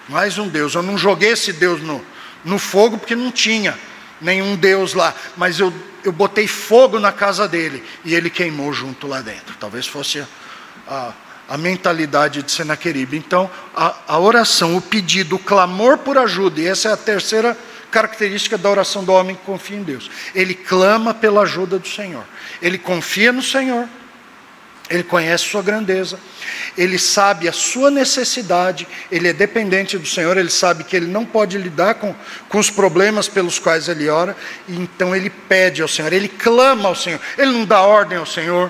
Mais um Deus. Eu não joguei esse Deus no, no fogo porque não tinha nenhum Deus lá, mas eu, eu botei fogo na casa dele e ele queimou junto lá dentro. Talvez fosse a, a, a mentalidade de Senaqueribe. Então, a, a oração, o pedido, o clamor por ajuda, e essa é a terceira característica da oração do homem que confia em Deus. Ele clama pela ajuda do Senhor. Ele confia no Senhor. Ele conhece sua grandeza, ele sabe a sua necessidade, ele é dependente do Senhor, ele sabe que ele não pode lidar com, com os problemas pelos quais ele ora, então ele pede ao Senhor, ele clama ao Senhor, ele não dá ordem ao Senhor,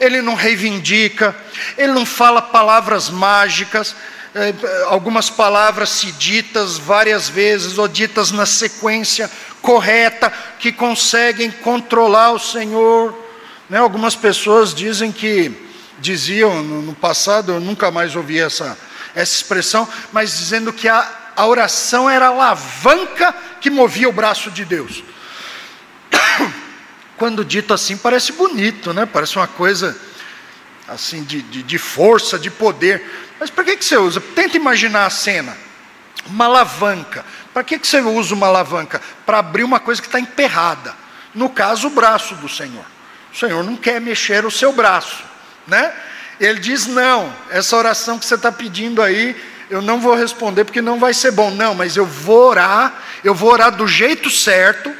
ele não reivindica, ele não fala palavras mágicas, é, algumas palavras se ditas várias vezes ou ditas na sequência correta que conseguem controlar o Senhor. Né? Algumas pessoas dizem que diziam no passado, eu nunca mais ouvi essa, essa expressão, mas dizendo que a, a oração era a alavanca que movia o braço de Deus. Quando dito assim, parece bonito, né? Parece uma coisa assim de, de, de força, de poder. Mas para que, que você usa? Tenta imaginar a cena. Uma alavanca. Para que, que você usa uma alavanca? Para abrir uma coisa que está emperrada. No caso, o braço do Senhor. O Senhor não quer mexer o seu braço. Né? Ele diz: não, essa oração que você está pedindo aí, eu não vou responder porque não vai ser bom. Não, mas eu vou orar, eu vou orar do jeito certo,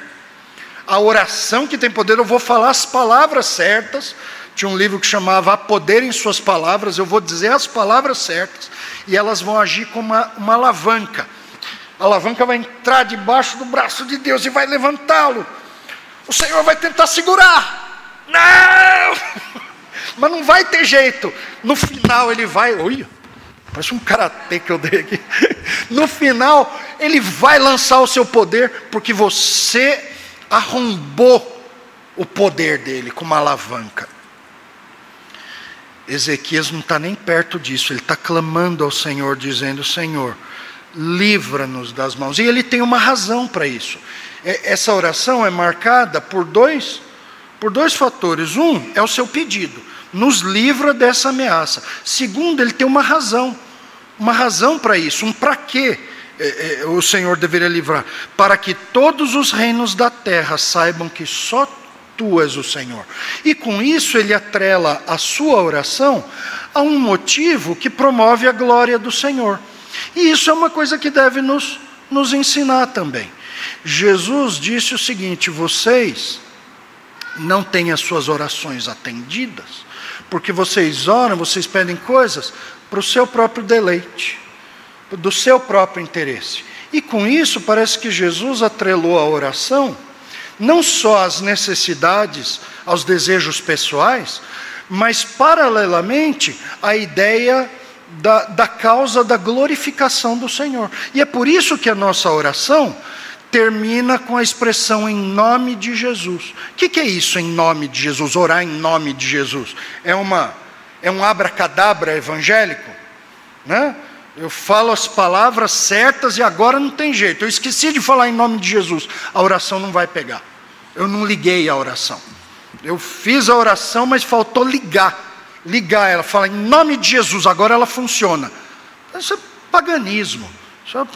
a oração que tem poder, eu vou falar as palavras certas, tinha um livro que chamava A Poder em Suas Palavras. Eu vou dizer as palavras certas e elas vão agir como uma, uma alavanca. A alavanca vai entrar debaixo do braço de Deus e vai levantá-lo. O Senhor vai tentar segurar. Não! Mas não vai ter jeito. No final ele vai. Olha, parece um karatê que eu dei aqui. No final, ele vai lançar o seu poder, porque você arrombou o poder dele com uma alavanca. Ezequias não está nem perto disso, ele está clamando ao Senhor, dizendo: Senhor, livra-nos das mãos. E ele tem uma razão para isso. É, essa oração é marcada por dois, por dois fatores. Um é o seu pedido, nos livra dessa ameaça. Segundo, ele tem uma razão, uma razão para isso, um para quê é, é, o Senhor deveria livrar? Para que todos os reinos da terra saibam que só tu és o Senhor. E com isso ele atrela a sua oração a um motivo que promove a glória do Senhor. E isso é uma coisa que deve nos, nos ensinar também. Jesus disse o seguinte: vocês não têm as suas orações atendidas, porque vocês oram, vocês pedem coisas para o seu próprio deleite, do seu próprio interesse. E com isso, parece que Jesus atrelou a oração não só às necessidades, aos desejos pessoais, mas paralelamente à ideia da, da causa da glorificação do Senhor. E é por isso que a nossa oração termina com a expressão em nome de Jesus. O que, que, é isso em nome de Jesus? Orar em nome de Jesus? É uma é um abracadabra evangélico, né? Eu falo as palavras certas e agora não tem jeito. Eu esqueci de falar em nome de Jesus. A oração não vai pegar. Eu não liguei a oração. Eu fiz a oração, mas faltou ligar. Ligar, ela fala em nome de Jesus, agora ela funciona. Isso é paganismo. Isso é,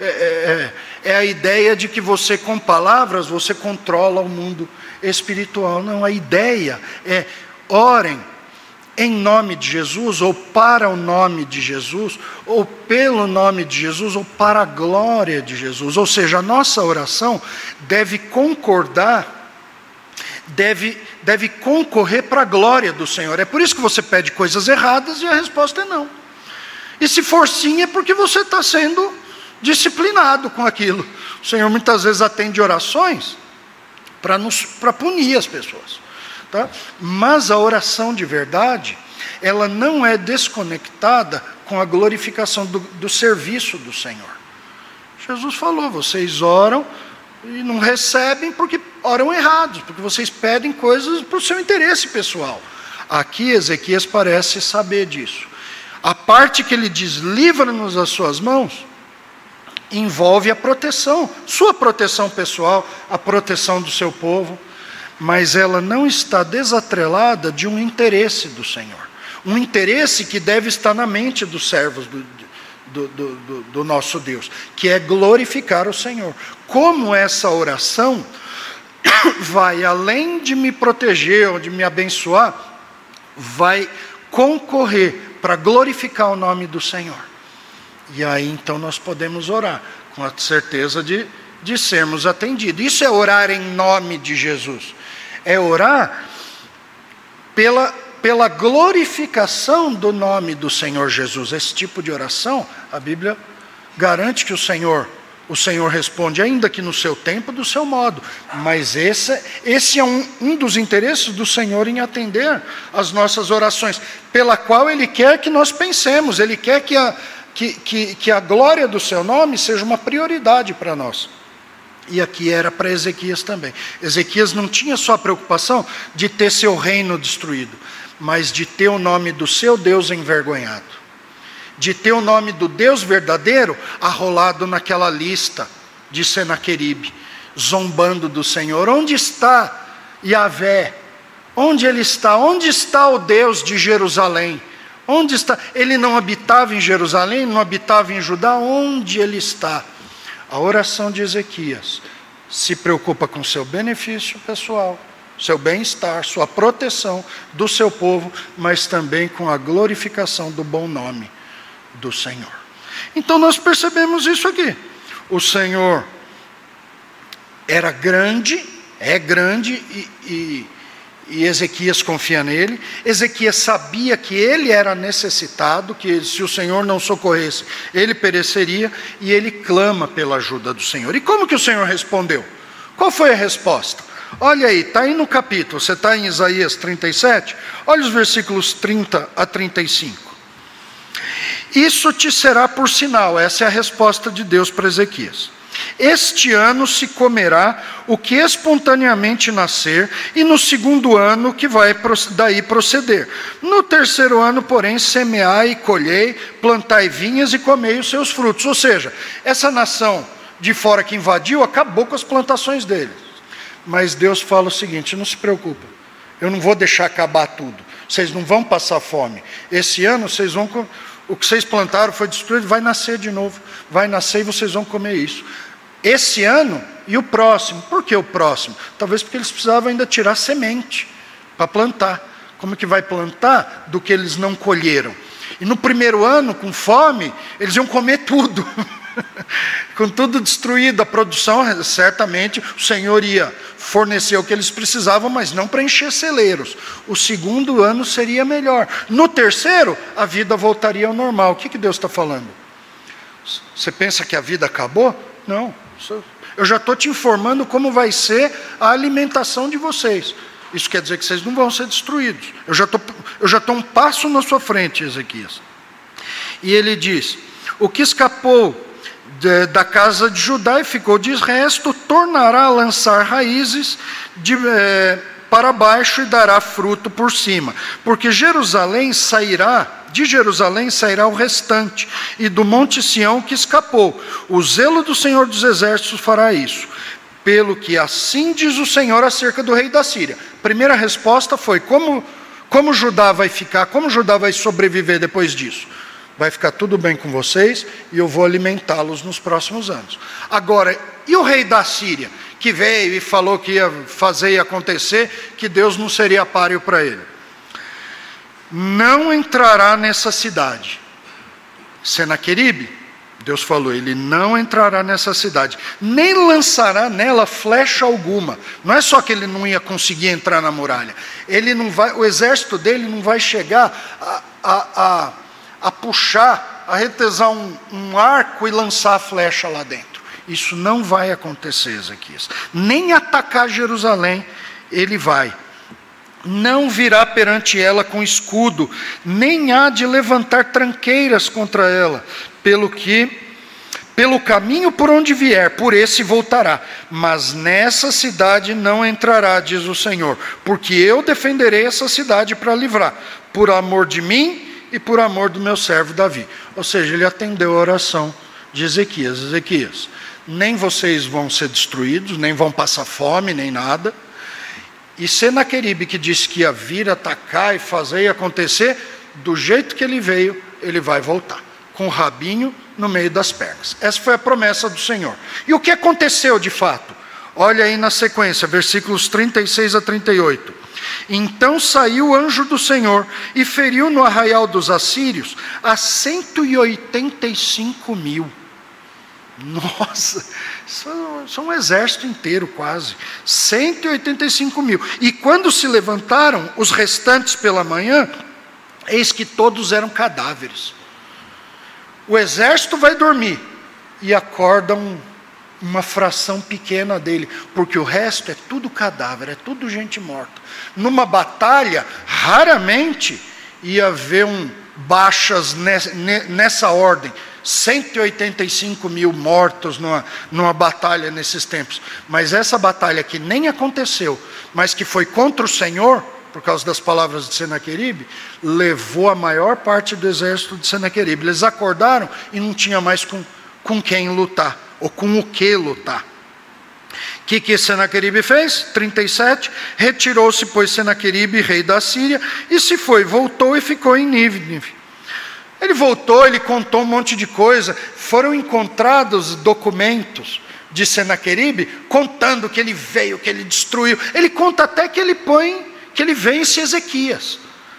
é, é, é a ideia de que você, com palavras, você controla o mundo espiritual. Não, a ideia é orem em nome de Jesus, ou para o nome de Jesus, ou pelo nome de Jesus, ou para a glória de Jesus. Ou seja, a nossa oração deve concordar, deve, deve concorrer para a glória do Senhor. É por isso que você pede coisas erradas e a resposta é não. E se for sim, é porque você está sendo disciplinado com aquilo. O Senhor muitas vezes atende orações para punir as pessoas. Tá? Mas a oração de verdade, ela não é desconectada com a glorificação do, do serviço do Senhor. Jesus falou: vocês oram e não recebem porque oram errados, porque vocês pedem coisas para o seu interesse pessoal. Aqui Ezequias parece saber disso. A parte que ele diz, livra-nos das suas mãos, envolve a proteção, sua proteção pessoal, a proteção do seu povo mas ela não está desatrelada de um interesse do Senhor. Um interesse que deve estar na mente dos servos do, do, do, do, nosso Deus, que é glorificar o Senhor. Como essa oração vai, além de me proteger ou de me abençoar, vai concorrer para glorificar o nome do Senhor. E aí então nós podemos orar com a certeza de, de sermos atendidos. Isso é orar em nome de Jesus é orar pela, pela glorificação do nome do Senhor Jesus. Esse tipo de oração, a Bíblia garante que o Senhor o Senhor responde, ainda que no seu tempo, do seu modo. Mas esse, esse é um, um dos interesses do Senhor em atender as nossas orações, pela qual Ele quer que nós pensemos, Ele quer que a, que, que, que a glória do seu nome seja uma prioridade para nós. E aqui era para Ezequias também. Ezequias não tinha só a preocupação de ter seu reino destruído, mas de ter o nome do seu Deus envergonhado, de ter o nome do Deus verdadeiro arrolado naquela lista de Senaqueribe, zombando do Senhor. Onde está Yahvé? Onde ele está? Onde está o Deus de Jerusalém? Onde está? Ele não habitava em Jerusalém, não habitava em Judá, onde ele está? A oração de Ezequias se preocupa com seu benefício pessoal, seu bem-estar, sua proteção do seu povo, mas também com a glorificação do bom nome do Senhor. Então nós percebemos isso aqui. O Senhor era grande, é grande e, e, e Ezequias confia nele. Ezequias sabia que ele era necessitado, que se o Senhor não socorresse, ele pereceria, e ele clama pela ajuda do Senhor. E como que o Senhor respondeu? Qual foi a resposta? Olha aí, está aí no capítulo, você está em Isaías 37, olha os versículos 30 a 35. Isso te será por sinal, essa é a resposta de Deus para Ezequias. Este ano se comerá o que espontaneamente nascer, e no segundo ano que vai daí proceder. No terceiro ano, porém, semeai e colhei, plantai vinhas e comei os seus frutos. Ou seja, essa nação de fora que invadiu acabou com as plantações deles. Mas Deus fala o seguinte: não se preocupa, eu não vou deixar acabar tudo. Vocês não vão passar fome. Esse ano vocês vão o que vocês plantaram foi destruído, vai nascer de novo. Vai nascer e vocês vão comer isso. Esse ano e o próximo. Por que o próximo? Talvez porque eles precisavam ainda tirar semente para plantar. Como que vai plantar do que eles não colheram? E no primeiro ano, com fome, eles iam comer tudo. com tudo destruído, a produção, certamente o Senhor ia fornecer o que eles precisavam, mas não para encher celeiros. O segundo ano seria melhor. No terceiro, a vida voltaria ao normal. O que, que Deus está falando? Você pensa que a vida acabou? Não. Eu já estou te informando como vai ser a alimentação de vocês. Isso quer dizer que vocês não vão ser destruídos. Eu já estou um passo na sua frente, Ezequias. E ele diz: O que escapou da casa de Judá e ficou de resto, tornará a lançar raízes de, é, para baixo e dará fruto por cima. Porque Jerusalém sairá, de Jerusalém sairá o restante, e do monte Sião que escapou. O zelo do Senhor dos Exércitos fará isso. Pelo que assim diz o Senhor acerca do rei da Síria. Primeira resposta foi: como, como Judá vai ficar, como Judá vai sobreviver depois disso? Vai ficar tudo bem com vocês e eu vou alimentá-los nos próximos anos. Agora, e o rei da Síria, que veio e falou que ia fazer e acontecer, que Deus não seria páreo para ele? Não entrará nessa cidade. Senaqueribe, Deus falou, ele não entrará nessa cidade, nem lançará nela flecha alguma. Não é só que ele não ia conseguir entrar na muralha, ele não vai, o exército dele não vai chegar a, a, a a puxar, a retesar um, um arco e lançar a flecha lá dentro. Isso não vai acontecer, Ezequias. Nem atacar Jerusalém ele vai. Não virá perante ela com escudo, nem há de levantar tranqueiras contra ela, pelo que pelo caminho por onde vier, por esse voltará. Mas nessa cidade não entrará, diz o Senhor, porque eu defenderei essa cidade para livrar, por amor de mim e por amor do meu servo Davi. Ou seja, ele atendeu a oração de Ezequias. Ezequias, nem vocês vão ser destruídos, nem vão passar fome, nem nada. E Senaqueribe, que disse que ia vir atacar e fazer e acontecer, do jeito que ele veio, ele vai voltar, com o rabinho no meio das pernas. Essa foi a promessa do Senhor. E o que aconteceu de fato? Olha aí na sequência, versículos 36 a 38. Então saiu o anjo do Senhor e feriu no arraial dos assírios a 185 mil. Nossa, isso é um exército inteiro quase. 185 mil. E quando se levantaram os restantes pela manhã, eis que todos eram cadáveres. O exército vai dormir e acordam uma fração pequena dele, porque o resto é tudo cadáver, é tudo gente morta. Numa batalha, raramente ia haver um baixas nessa ordem. 185 mil mortos numa, numa batalha nesses tempos. Mas essa batalha que nem aconteceu, mas que foi contra o Senhor, por causa das palavras de Senaqueribe, levou a maior parte do exército de Senaqueribe. Eles acordaram e não tinha mais com, com quem lutar ou com o que lutar. O que, que Senaqueribe fez? 37. Retirou-se, pois, Senaqueribe, rei da Síria, e se foi, voltou e ficou em Nínive. Ele voltou, ele contou um monte de coisa. Foram encontrados documentos de Senaqueribe contando que ele veio, que ele destruiu. Ele conta até que ele põe, que ele vence Ezequias.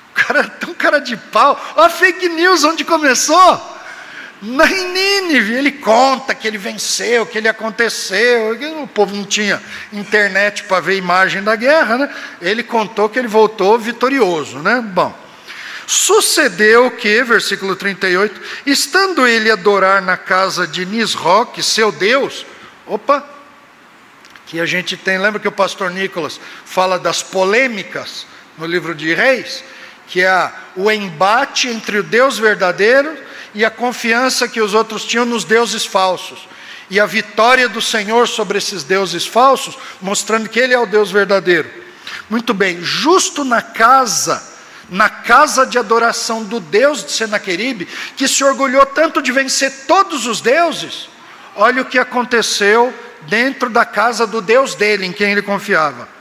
O cara, tão cara de pau. Olha a fake news onde começou. Em Nínive, ele conta que ele venceu, que ele aconteceu. O povo não tinha internet para ver imagem da guerra, né? Ele contou que ele voltou vitorioso, né? Bom, sucedeu que, versículo 38, estando ele a adorar na casa de Nisroque, seu Deus, opa, que a gente tem, lembra que o pastor Nicolas fala das polêmicas no livro de Reis, que é o embate entre o Deus verdadeiro e a confiança que os outros tinham nos deuses falsos. E a vitória do Senhor sobre esses deuses falsos, mostrando que Ele é o Deus verdadeiro. Muito bem, justo na casa, na casa de adoração do Deus de Senaqueribe, que se orgulhou tanto de vencer todos os deuses, olha o que aconteceu dentro da casa do Deus dele, em quem ele confiava.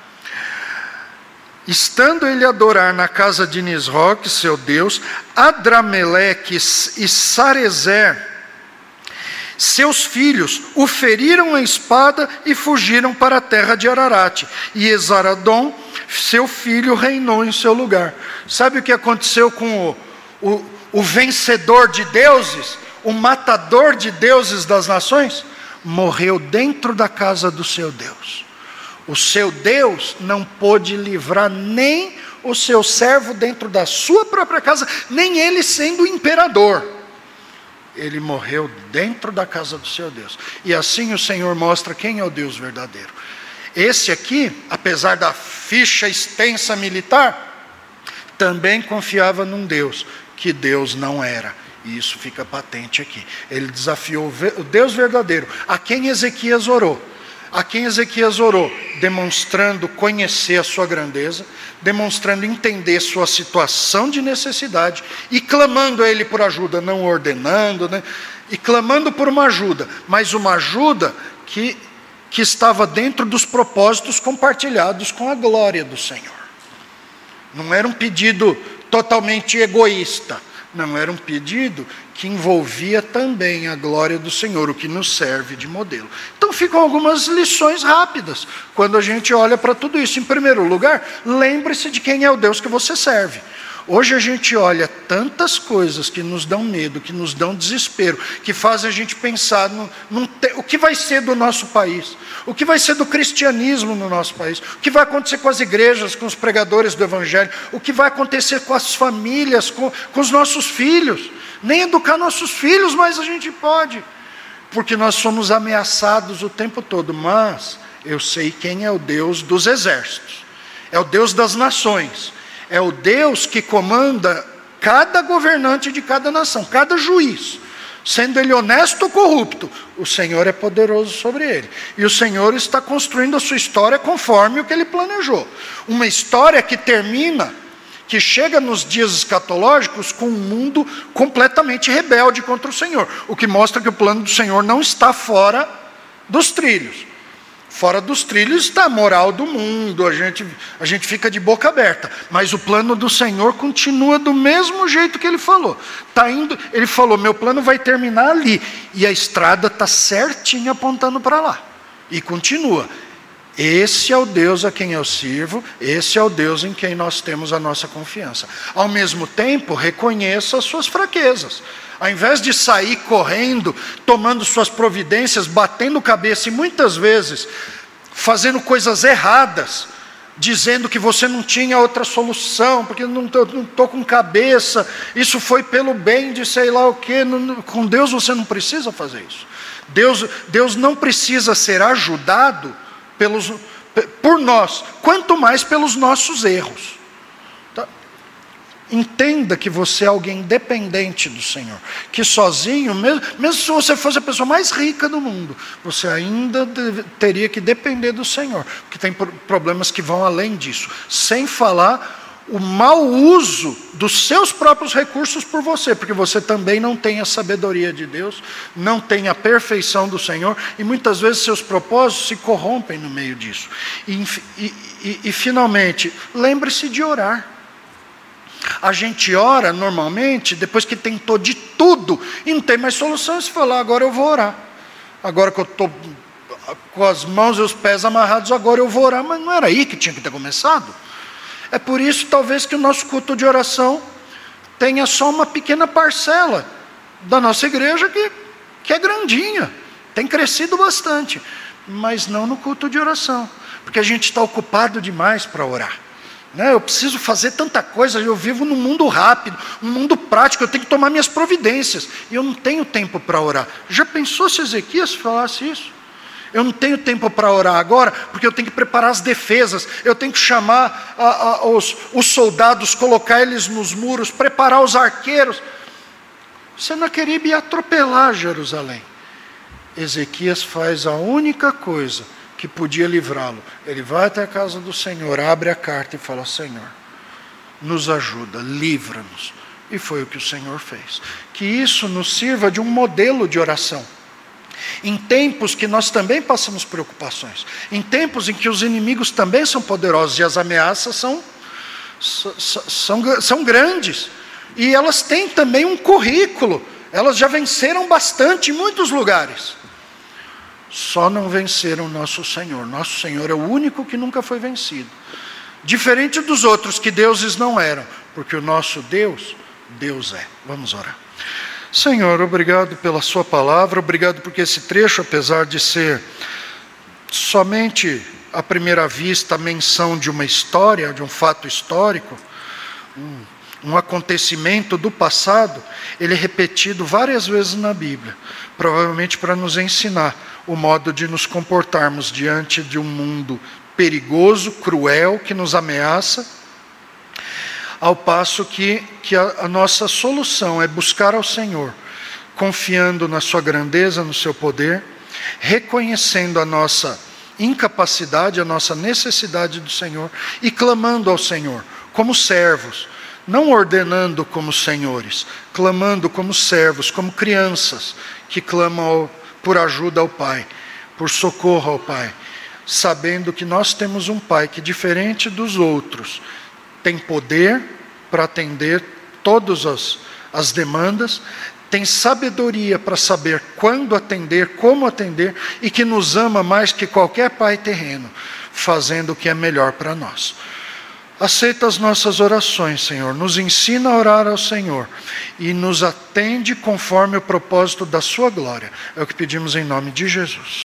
Estando ele a adorar na casa de Nisroque, seu Deus, Adrameleque e Sarezer, seus filhos, o feriram a espada e fugiram para a terra de Ararat. E Esaradom, seu filho, reinou em seu lugar. Sabe o que aconteceu com o, o, o vencedor de deuses, o matador de deuses das nações? Morreu dentro da casa do seu Deus. O seu Deus não pôde livrar nem o seu servo dentro da sua própria casa, nem ele sendo imperador. Ele morreu dentro da casa do seu Deus. E assim o Senhor mostra quem é o Deus verdadeiro. Esse aqui, apesar da ficha extensa militar, também confiava num Deus que Deus não era. E isso fica patente aqui. Ele desafiou o Deus verdadeiro, a quem Ezequias orou a quem Ezequias orou, demonstrando conhecer a sua grandeza, demonstrando entender sua situação de necessidade e clamando a ele por ajuda, não ordenando, né? e clamando por uma ajuda, mas uma ajuda que, que estava dentro dos propósitos compartilhados com a glória do Senhor. Não era um pedido totalmente egoísta não, era um pedido que envolvia também a glória do Senhor, o que nos serve de modelo. Então ficam algumas lições rápidas quando a gente olha para tudo isso. Em primeiro lugar, lembre-se de quem é o Deus que você serve. Hoje a gente olha tantas coisas que nos dão medo, que nos dão desespero, que fazem a gente pensar no, no o que vai ser do nosso país, o que vai ser do cristianismo no nosso país, o que vai acontecer com as igrejas, com os pregadores do Evangelho, o que vai acontecer com as famílias, com, com os nossos filhos. Nem educar nossos filhos, mas a gente pode, porque nós somos ameaçados o tempo todo. Mas eu sei quem é o Deus dos exércitos, é o Deus das nações é o Deus que comanda cada governante de cada nação, cada juiz. Sendo ele honesto ou corrupto, o Senhor é poderoso sobre ele. E o Senhor está construindo a sua história conforme o que ele planejou. Uma história que termina, que chega nos dias escatológicos com um mundo completamente rebelde contra o Senhor. O que mostra que o plano do Senhor não está fora dos trilhos. Fora dos trilhos está a moral do mundo, a gente, a gente fica de boca aberta. Mas o plano do Senhor continua do mesmo jeito que ele falou. Tá indo, ele falou: meu plano vai terminar ali. E a estrada está certinha apontando para lá. E continua. Esse é o Deus a quem eu sirvo, esse é o Deus em quem nós temos a nossa confiança. Ao mesmo tempo, reconheça as suas fraquezas. Ao invés de sair correndo, tomando suas providências, batendo cabeça e muitas vezes fazendo coisas erradas, dizendo que você não tinha outra solução, porque não estou com cabeça, isso foi pelo bem de sei lá o quê. com Deus você não precisa fazer isso. Deus, Deus não precisa ser ajudado pelos, por nós, quanto mais pelos nossos erros. Entenda que você é alguém dependente do Senhor. Que sozinho, mesmo, mesmo se você fosse a pessoa mais rica do mundo, você ainda deve, teria que depender do Senhor. Porque tem problemas que vão além disso. Sem falar o mau uso dos seus próprios recursos por você, porque você também não tem a sabedoria de Deus, não tem a perfeição do Senhor, e muitas vezes seus propósitos se corrompem no meio disso. E, e, e, e finalmente, lembre-se de orar. A gente ora normalmente depois que tentou de tudo e não tem mais solução. Se falar, agora eu vou orar. Agora que eu estou com as mãos e os pés amarrados, agora eu vou orar. Mas não era aí que tinha que ter começado. É por isso, talvez, que o nosso culto de oração tenha só uma pequena parcela da nossa igreja que, que é grandinha, tem crescido bastante, mas não no culto de oração, porque a gente está ocupado demais para orar. Né? Eu preciso fazer tanta coisa, eu vivo num mundo rápido, um mundo prático, eu tenho que tomar minhas providências, e eu não tenho tempo para orar. Já pensou se Ezequias falasse isso? Eu não tenho tempo para orar agora, porque eu tenho que preparar as defesas, eu tenho que chamar a, a, os, os soldados, colocar eles nos muros, preparar os arqueiros. Senaqueribe ia atropelar Jerusalém. Ezequias faz a única coisa que podia livrá-lo. Ele vai até a casa do Senhor, abre a carta e fala: Senhor, nos ajuda, livra-nos. E foi o que o Senhor fez. Que isso nos sirva de um modelo de oração. Em tempos que nós também passamos preocupações, em tempos em que os inimigos também são poderosos e as ameaças são, são, são grandes, e elas têm também um currículo, elas já venceram bastante em muitos lugares. Só não venceram nosso Senhor. Nosso Senhor é o único que nunca foi vencido. Diferente dos outros que deuses não eram, porque o nosso Deus, Deus é. Vamos orar. Senhor, obrigado pela Sua palavra, obrigado porque esse trecho, apesar de ser somente à primeira vista a menção de uma história, de um fato histórico, um, acontecimento do passado, ele é repetido várias vezes na Bíblia, provavelmente para nos ensinar o modo de nos comportarmos diante de um mundo perigoso, cruel, que nos ameaça, ao passo que, que a, a nossa solução é buscar ao Senhor, confiando na Sua grandeza, no Seu poder, reconhecendo a nossa incapacidade, a nossa necessidade do Senhor e clamando ao Senhor, como servos, não ordenando como senhores, clamando como servos, como crianças que clamam ao por ajuda ao Pai, por socorro ao Pai, sabendo que nós temos um Pai que, diferente dos outros, tem poder para atender todas as, as demandas, tem sabedoria para saber quando atender, como atender, e que nos ama mais que qualquer pai terreno, fazendo o que é melhor para nós. Aceita as nossas orações, Senhor. Nos ensina a orar ao Senhor e nos atende conforme o propósito da Sua glória. É o que pedimos em nome de Jesus.